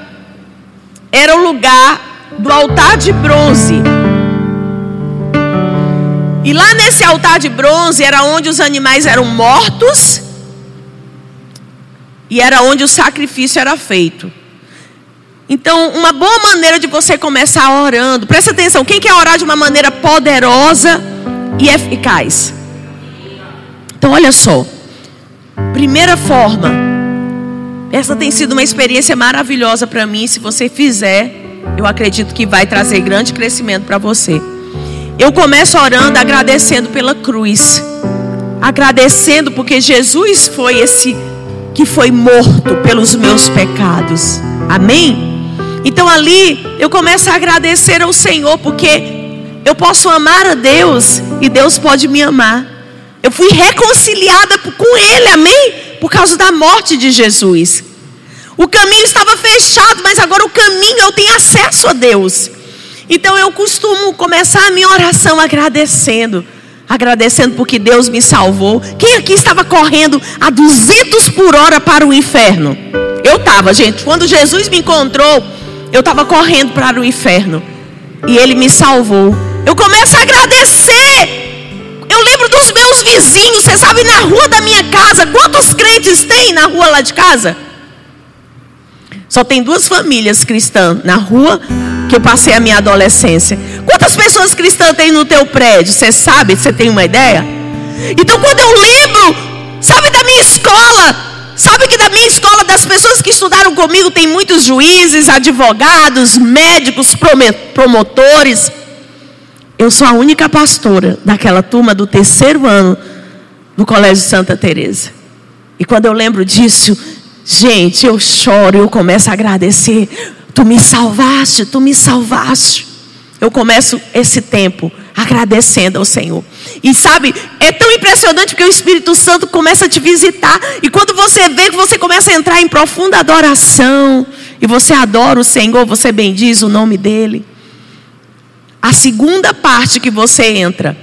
era o lugar do altar de bronze. E lá nesse altar de bronze era onde os animais eram mortos e era onde o sacrifício era feito. Então, uma boa maneira de você começar orando, presta atenção, quem quer orar de uma maneira poderosa e eficaz? Então, olha só. Primeira forma, essa tem sido uma experiência maravilhosa para mim. Se você fizer, eu acredito que vai trazer grande crescimento para você. Eu começo orando agradecendo pela cruz. Agradecendo porque Jesus foi esse que foi morto pelos meus pecados. Amém? Então ali eu começo a agradecer ao Senhor porque eu posso amar a Deus e Deus pode me amar. Eu fui reconciliada com Ele, amém? Por causa da morte de Jesus. O caminho estava fechado, mas agora o caminho eu tenho acesso a Deus. Então eu costumo começar a minha oração agradecendo. Agradecendo porque Deus me salvou. Quem aqui estava correndo a 200 por hora para o inferno? Eu estava, gente. Quando Jesus me encontrou, eu estava correndo para o inferno. E Ele me salvou. Eu começo a agradecer. Eu lembro dos meus vizinhos. Você sabe, na rua da minha casa, quantos crentes tem na rua lá de casa? Só tem duas famílias cristãs na rua que eu passei a minha adolescência. Quantas pessoas cristãs tem no teu prédio? Você sabe? Você tem uma ideia? Então, quando eu lembro, sabe da minha escola? Sabe que da minha escola, das pessoas que estudaram comigo, tem muitos juízes, advogados, médicos, promotores. Eu sou a única pastora daquela turma do terceiro ano do Colégio Santa Teresa. E quando eu lembro disso, gente, eu choro, eu começo a agradecer Tu me salvaste, tu me salvaste. Eu começo esse tempo agradecendo ao Senhor. E sabe, é tão impressionante porque o Espírito Santo começa a te visitar. E quando você vê que você começa a entrar em profunda adoração, e você adora o Senhor, você bendiz o nome dEle. A segunda parte que você entra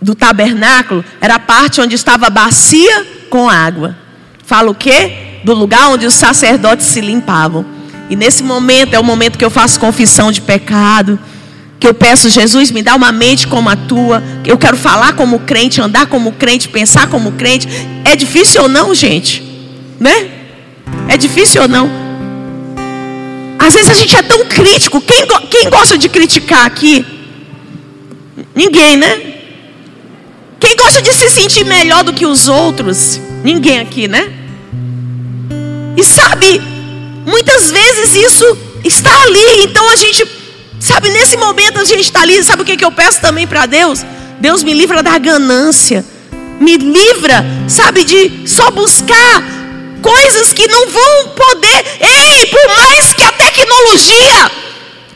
do tabernáculo era a parte onde estava a bacia com água. Fala o quê? Do lugar onde os sacerdotes se limpavam. E nesse momento é o momento que eu faço confissão de pecado. Que eu peço, Jesus, me dá uma mente como a tua. Eu quero falar como crente, andar como crente, pensar como crente. É difícil ou não, gente? Né? É difícil ou não? Às vezes a gente é tão crítico. Quem, quem gosta de criticar aqui? Ninguém, né? Quem gosta de se sentir melhor do que os outros? Ninguém aqui, né? E sabe, muitas vezes isso está ali. Então a gente, sabe, nesse momento a gente está ali. Sabe o que, que eu peço também para Deus? Deus me livra da ganância. Me livra, sabe, de só buscar coisas que não vão poder. Ei, por mais que a tecnologia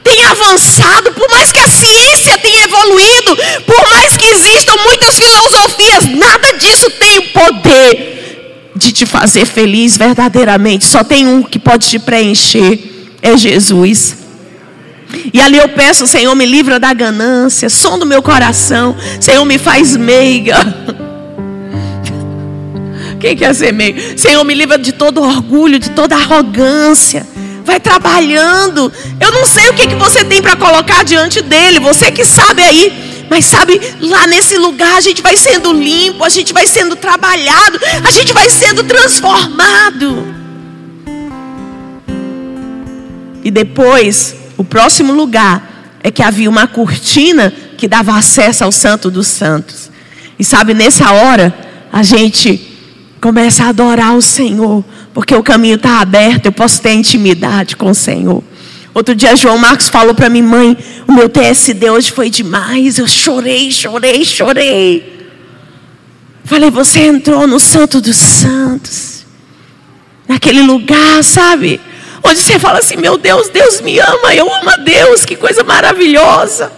tenha avançado, por mais que a ciência tenha evoluído, por mais que existam muitas filosofias, nada disso tem o poder de te fazer feliz verdadeiramente. Só tem um que pode te preencher, é Jesus. E ali eu peço, Senhor, me livra da ganância, som do meu coração, Senhor, me faz meiga. Quem quer ser meiga? Senhor, me livra de todo orgulho, de toda arrogância vai trabalhando. Eu não sei o que, que você tem para colocar diante dele, você que sabe aí. Mas sabe, lá nesse lugar a gente vai sendo limpo, a gente vai sendo trabalhado, a gente vai sendo transformado. E depois, o próximo lugar é que havia uma cortina que dava acesso ao Santo dos Santos. E sabe, nessa hora, a gente começa a adorar o Senhor, porque o caminho está aberto, eu posso ter intimidade com o Senhor. Outro dia, João Marcos falou para mim, mãe, o meu TSD hoje foi demais. Eu chorei, chorei, chorei. Falei, você entrou no Santo dos Santos, naquele lugar, sabe? Onde você fala assim: meu Deus, Deus me ama, eu amo a Deus, que coisa maravilhosa.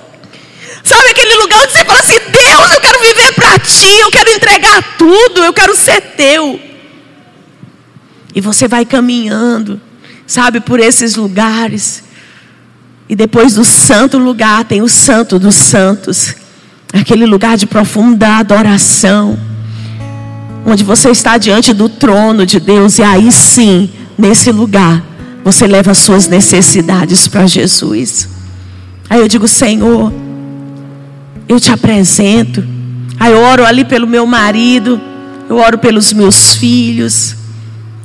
Sabe aquele lugar onde você fala assim: Deus, eu quero viver para ti, eu quero entregar tudo, eu quero ser teu. E você vai caminhando, sabe, por esses lugares. E depois do santo lugar tem o santo dos santos. Aquele lugar de profunda adoração. Onde você está diante do trono de Deus. E aí sim, nesse lugar, você leva as suas necessidades para Jesus. Aí eu digo, Senhor, eu te apresento. Aí eu oro ali pelo meu marido. Eu oro pelos meus filhos.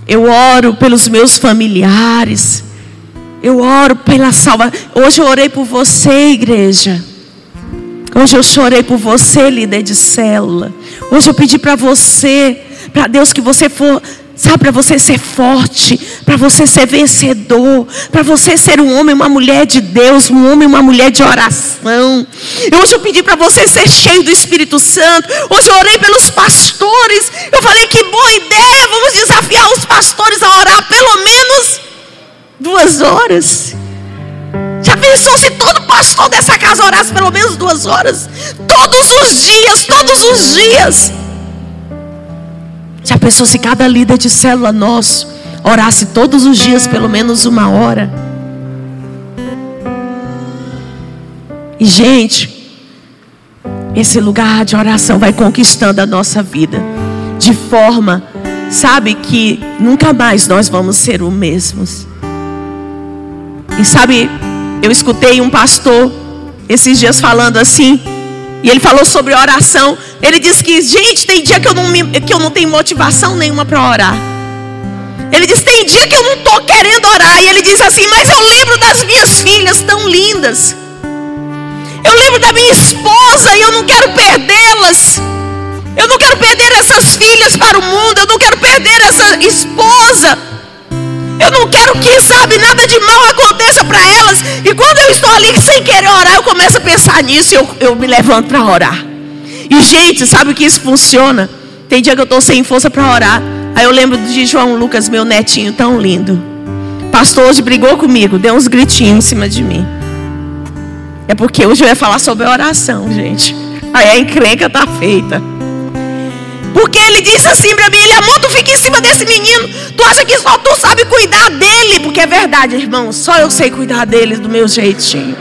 Eu oro pelos meus familiares. Eu oro pela salvação. Hoje eu orei por você, igreja. Hoje eu chorei por você, líder de célula. Hoje eu pedi para você, para Deus, que você for Sabe, para você ser forte, para você ser vencedor, para você ser um homem, uma mulher de Deus, um homem, uma mulher de oração. Hoje eu pedi para você ser cheio do Espírito Santo. Hoje eu orei pelos pastores. Eu falei que boa ideia, vamos desafiar os pastores a orar pelo menos duas horas. Já pensou se todo pastor dessa casa orasse pelo menos duas horas? Todos os dias, todos os dias. Já pensou se cada líder de célula nosso orasse todos os dias pelo menos uma hora? E gente, esse lugar de oração vai conquistando a nossa vida de forma, sabe, que nunca mais nós vamos ser os mesmos. E sabe, eu escutei um pastor esses dias falando assim, e ele falou sobre oração. Ele disse que, gente, tem dia que eu não, me, que eu não tenho motivação nenhuma para orar. Ele disse, tem dia que eu não estou querendo orar. E ele disse assim, mas eu lembro das minhas filhas tão lindas. Eu lembro da minha esposa e eu não quero perdê-las. Eu não quero perder essas filhas para o mundo. Eu não quero perder essa esposa. Eu não quero que, sabe, nada de mal aconteça para elas. E quando eu estou ali sem querer orar, eu começo a pensar nisso e eu, eu me levanto para orar. E, gente, sabe que isso funciona? Tem dia que eu estou sem força para orar. Aí eu lembro de João Lucas, meu netinho tão lindo. Pastor hoje brigou comigo, deu uns gritinhos em cima de mim. É porque hoje eu ia falar sobre oração, gente. Aí a encrenca está feita. Porque ele disse assim para mim: ele amor, tu fica em cima desse menino. Tu acha que só tu sabe cuidar dele? Porque é verdade, irmão. Só eu sei cuidar dele do meu jeitinho.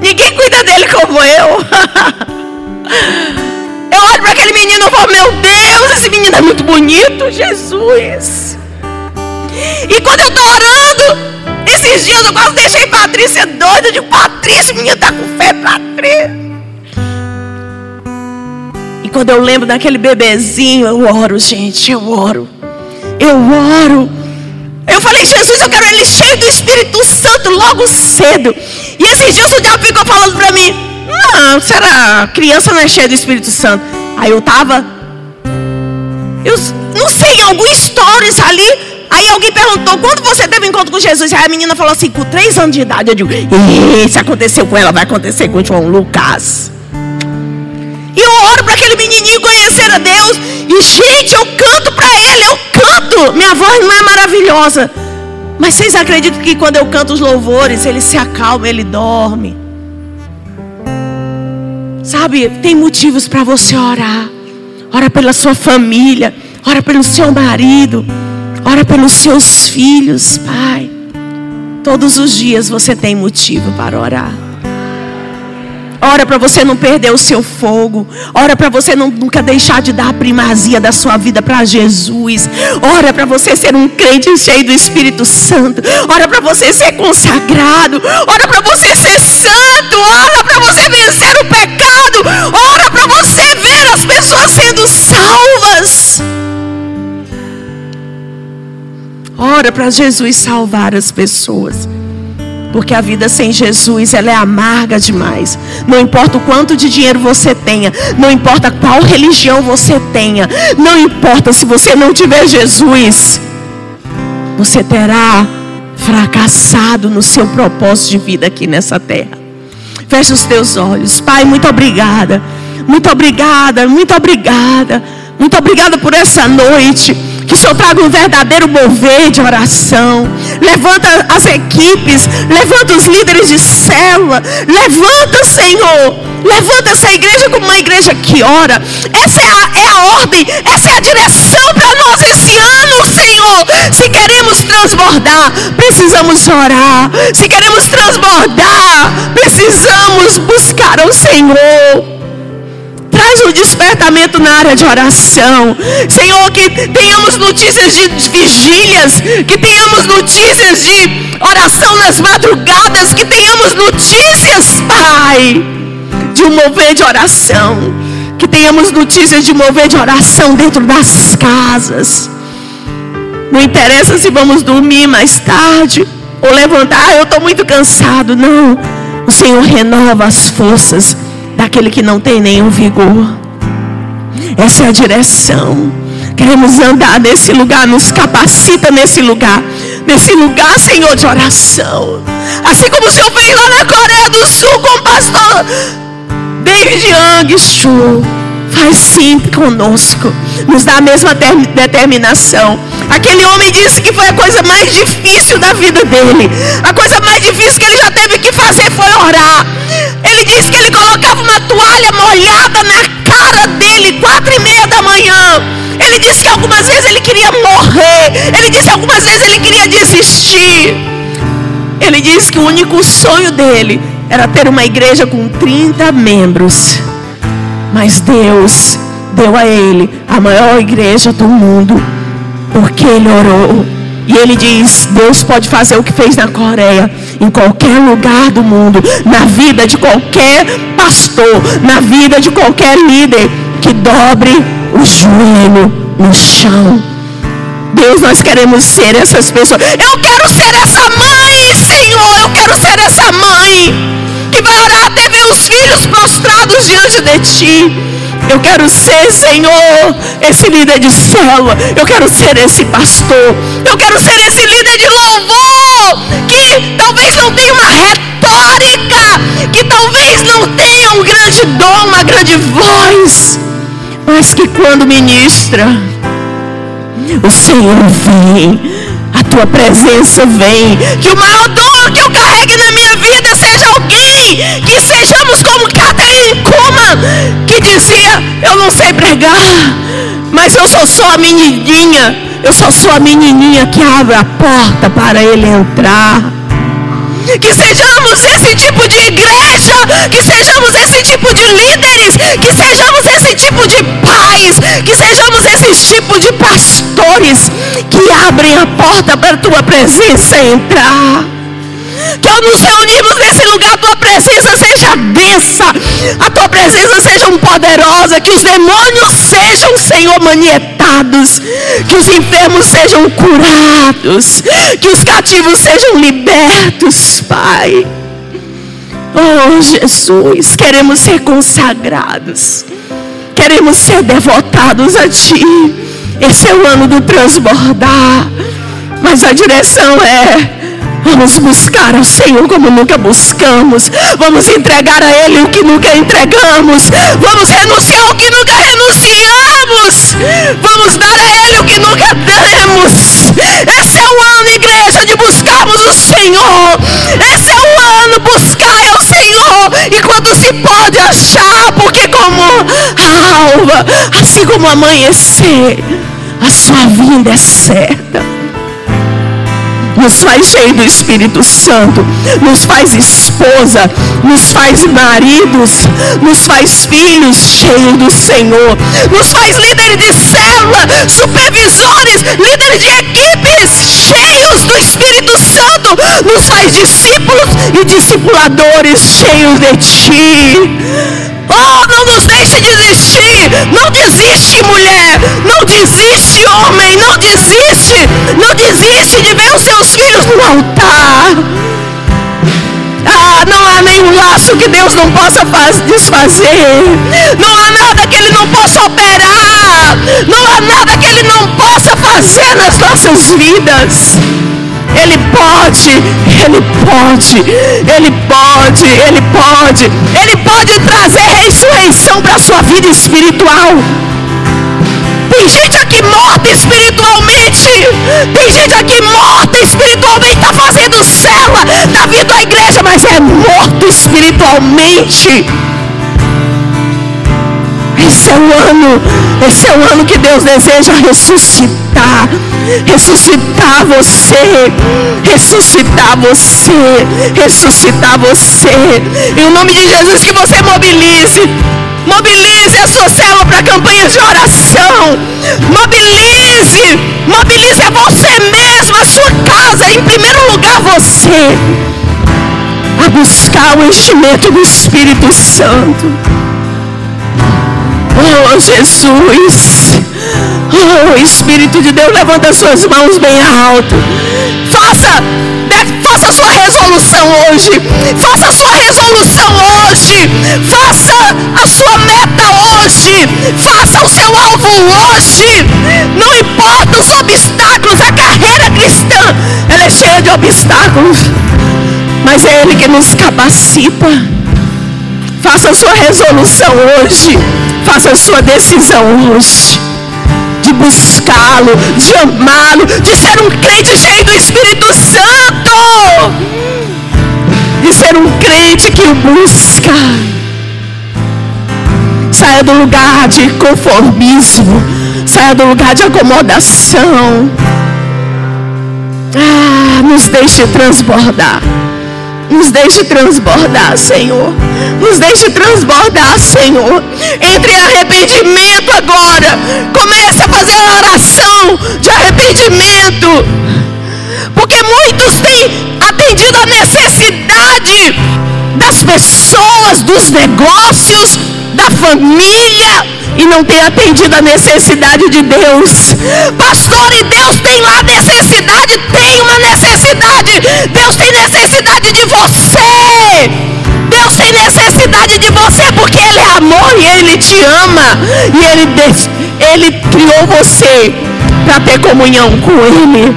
Ninguém cuida dele como eu. Eu olho para aquele menino e falo: Meu Deus, esse menino é muito bonito, Jesus. E quando eu estou orando, esses dias eu quase deixei Patrícia doida. Digo, Patrícia, menina tá com fé, Patrícia. Quando eu lembro daquele bebezinho, eu oro, gente, eu oro. Eu oro. Eu falei, Jesus, eu quero ele cheio do Espírito Santo logo cedo. E esses dias o diabo ficou falando para mim: Não, será? Criança não é cheia do Espírito Santo. Aí eu tava. Eu não sei, em algum stories ali. Aí alguém perguntou, quando você teve um encontro com Jesus? Aí a menina falou assim, com três anos de idade. Eu digo, se aconteceu com ela, vai acontecer com o João Lucas. E eu oro para aquele menininho conhecer a Deus. E, gente, eu canto para ele, eu canto. Minha voz não é maravilhosa. Mas vocês acreditam que quando eu canto os louvores, ele se acalma, ele dorme? Sabe, tem motivos para você orar. Ora pela sua família, ora pelo seu marido, ora pelos seus filhos, Pai. Todos os dias você tem motivo para orar. Ora para você não perder o seu fogo. Ora para você não, nunca deixar de dar a primazia da sua vida para Jesus. Ora para você ser um crente cheio do Espírito Santo. Ora para você ser consagrado. Ora para você ser santo. Ora para você vencer o pecado. Ora para você ver as pessoas sendo salvas. Ora para Jesus salvar as pessoas. Porque a vida sem Jesus, ela é amarga demais. Não importa o quanto de dinheiro você tenha, não importa qual religião você tenha, não importa se você não tiver Jesus, você terá fracassado no seu propósito de vida aqui nessa terra. Feche os teus olhos. Pai, muito obrigada. Muito obrigada, muito obrigada. Muito obrigada por essa noite. Que o Senhor traga um verdadeiro mover de oração. Levanta as equipes, levanta os líderes de célula. Levanta, Senhor. Levanta essa igreja como uma igreja que ora. Essa é a, é a ordem, essa é a direção para nós esse ano, Senhor. Se queremos transbordar, precisamos orar. Se queremos transbordar, precisamos buscar o Senhor. Traz um despertamento na área de oração. Senhor, que tenhamos notícias de vigílias, que tenhamos notícias de oração nas madrugadas, que tenhamos notícias, Pai, de um mover de oração. Que tenhamos notícias de mover de oração dentro das casas. Não interessa se vamos dormir mais tarde ou levantar, eu estou muito cansado. Não. O Senhor renova as forças daquele que não tem nenhum vigor. Essa é a direção. Queremos andar nesse lugar, nos capacita nesse lugar. Nesse lugar, Senhor, de oração. Assim como o Senhor fez lá na Coreia do Sul com o pastor David Young Chu. Faz sim conosco. Nos dá a mesma determinação. Aquele homem disse que foi a coisa mais difícil da vida dele. A coisa mais difícil que ele já teve que fazer foi orar. Ele disse que ele colocava uma toalha molhada na cara dele, quatro e meia da manhã. Ele disse que algumas vezes ele queria morrer. Ele disse que algumas vezes ele queria desistir. Ele disse que o único sonho dele era ter uma igreja com 30 membros. Mas Deus deu a ele a maior igreja do mundo, porque ele orou. E ele diz: Deus pode fazer o que fez na Coreia, em qualquer lugar do mundo, na vida de qualquer pastor, na vida de qualquer líder que dobre o joelho no chão. Deus, nós queremos ser essas pessoas. Eu quero ser essa mãe, Senhor. Eu quero ser essa mãe que vai orar até os filhos prostrados diante de ti. Eu quero ser, Senhor, esse líder de célula. Eu quero ser esse pastor. Eu quero ser esse líder de louvor. Que talvez não tenha uma retórica. Que talvez não tenha um grande dom, uma grande voz. Mas que quando ministra, o Senhor vem a tua presença vem. Que o maior dom que eu carregue na minha vida seja alguém. Que sejamos como Catherine Kuma, que dizia: Eu não sei pregar, mas eu sou só a menininha. Eu só sou a menininha que abre a porta para ele entrar. Que sejamos esse tipo de igreja, que sejamos esse tipo de líderes, que sejamos esse tipo de pais, que sejamos esse tipo de pastores que abrem a porta para a tua presença entrar que ao nos reunirmos nesse lugar, a tua presença seja densa, a tua presença seja poderosa, que os demônios sejam, Senhor, manietados, que os enfermos sejam curados, que os cativos sejam libertos, Pai. Oh Jesus, queremos ser consagrados, queremos ser devotados a Ti. Esse é o ano do transbordar, mas a direção é Vamos buscar ao Senhor como nunca buscamos. Vamos entregar a Ele o que nunca entregamos. Vamos renunciar ao que nunca renunciamos. Vamos dar a Ele o que nunca demos. Esse é o ano, igreja, de buscarmos o Senhor. Esse é o ano, buscar ao Senhor. E quando se pode achar, porque como a alva, assim como amanhecer, a sua vinda é certa nos faz cheio do Espírito Santo, nos faz esposa, nos faz maridos, nos faz filhos cheios do Senhor, nos faz líderes de célula, supervisores, líderes de equipes cheios do Espírito Santo, nos faz discípulos e discipuladores cheios de Ti. Oh, não nos deixe desistir. Não desiste, mulher. Não desiste, homem. Não desiste. Não desiste de ver os seus filhos no altar. Ah, não há nenhum laço que Deus não possa desfazer. Não há nada que Ele não possa operar. Não há nada que Ele não possa fazer nas nossas vidas. Ele pode, Ele pode, Ele pode, Ele pode, Ele pode trazer ressurreição para a sua vida espiritual. Tem gente aqui morta espiritualmente. Tem gente aqui morta espiritualmente. Está fazendo cela, está vindo à igreja, mas é morto espiritualmente. É o ano, esse é o ano que Deus deseja ressuscitar, ressuscitar você, ressuscitar você, ressuscitar você. Em nome de Jesus que você mobilize, mobilize a sua célula para campanhas de oração. Mobilize, mobilize a você mesmo, a sua casa, em primeiro lugar você, a buscar o enchimento do Espírito Santo. Oh Jesus. Oh Espírito de Deus, levanta suas mãos bem alto. Faça, faça sua resolução hoje. Faça sua resolução hoje. Faça a sua meta hoje. Faça o seu alvo hoje. Não importa os obstáculos, a carreira cristã, ela é cheia de obstáculos. Mas é Ele que nos capacita. Faça a sua resolução hoje. Faça a sua decisão hoje de buscá-lo, de amá-lo, de ser um crente cheio do Espírito Santo, de ser um crente que o busca. Saia do lugar de conformismo, saia do lugar de acomodação. Ah, nos deixe transbordar. Nos deixe transbordar, Senhor. Nos deixe transbordar, Senhor. Entre em arrependimento agora. Comece a fazer a oração de arrependimento. Porque muitos têm atendido a necessidade das pessoas, dos negócios, da família e não tem atendido a necessidade de Deus. Pastor, e Deus tem lá necessidade? Tem uma necessidade. Deus tem necessidade de você. Deus tem necessidade de você porque Ele é amor e Ele te ama. E Ele, Ele criou você para ter comunhão com Ele.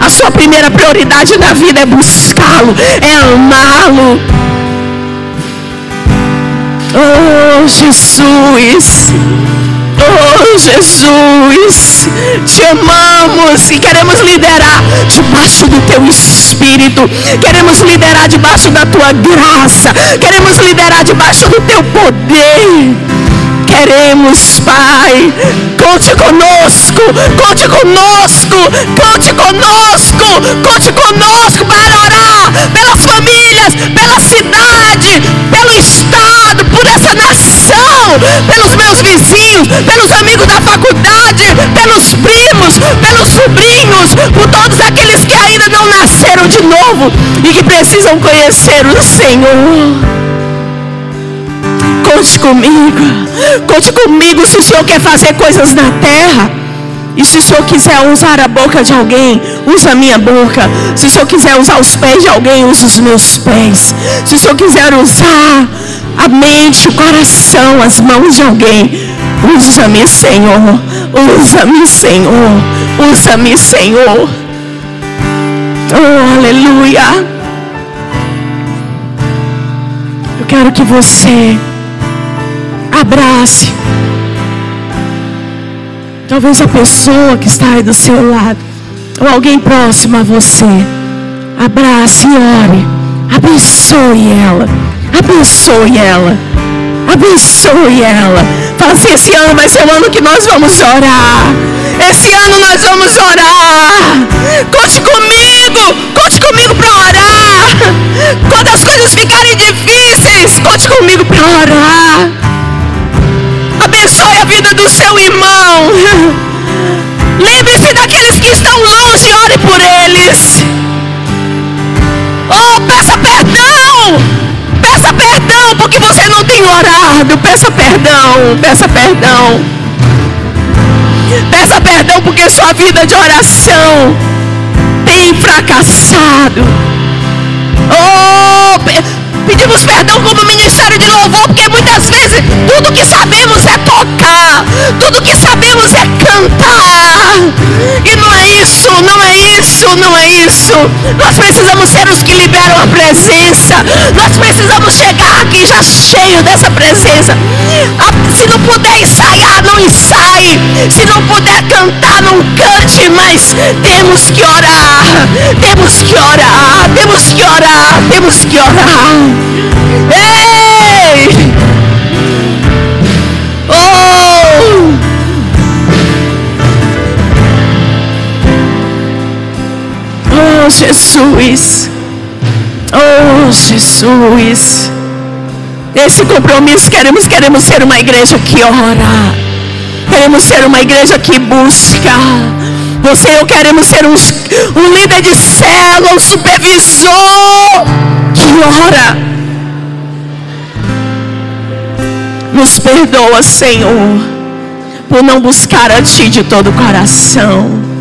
A sua primeira prioridade na vida é buscá-lo, é amá-lo. Oh Jesus, oh Jesus, te amamos e queremos liderar debaixo do teu espírito, queremos liderar debaixo da tua graça, queremos liderar debaixo do teu poder. Queremos, Pai, conte conosco, conte conosco, conte conosco, conte conosco para orar pelas famílias pelos meus vizinhos, pelos amigos da faculdade, pelos primos, pelos sobrinhos, por todos aqueles que ainda não nasceram de novo e que precisam conhecer o Senhor. Conte comigo, conte comigo se o Senhor quer fazer coisas na terra. E se o Senhor quiser usar a boca de alguém, usa a minha boca. Se o Senhor quiser usar os pés de alguém, usa os meus pés. Se o Senhor quiser usar a mente, o coração, as mãos de alguém, usa-me, Senhor. Usa-me, Senhor. Usa-me, Senhor. Oh, aleluia. Eu quero que você abrace Talvez a pessoa que está aí do seu lado, ou alguém próximo a você, abrace e ore, abençoe ela, abençoe ela, abençoe ela. Fala assim: esse ano vai ser o ano que nós vamos orar. Esse ano nós vamos orar. Conte comigo, conte comigo para orar. Quando as coisas ficarem difíceis, conte comigo para orar. Abençoe a vida do seu irmão. Lembre-se daqueles que estão longe, ore por eles. Oh, peça perdão. Peça perdão porque você não tem orado. Peça perdão, peça perdão. Peça perdão porque sua vida de oração tem fracassado. Oh, Pedimos perdão como ministério de louvor, porque muitas vezes tudo que sabemos é tocar, tudo que sabemos é E não é isso, não é isso, não é isso. Nós precisamos ser os que liberam a presença. Nós precisamos chegar aqui já cheio dessa presença. Ah, se não puder ensaiar, não ensaie. Se não puder cantar, não cante, mas temos que orar. Temos que orar, temos que orar, temos que orar. Ei! Oh, Jesus! Oh, Jesus! Esse compromisso queremos, queremos ser uma igreja que ora. Queremos ser uma igreja que busca. Você e eu queremos ser um, um líder de célula, um supervisor que ora. Nos perdoa, Senhor, por não buscar a Ti de todo o coração.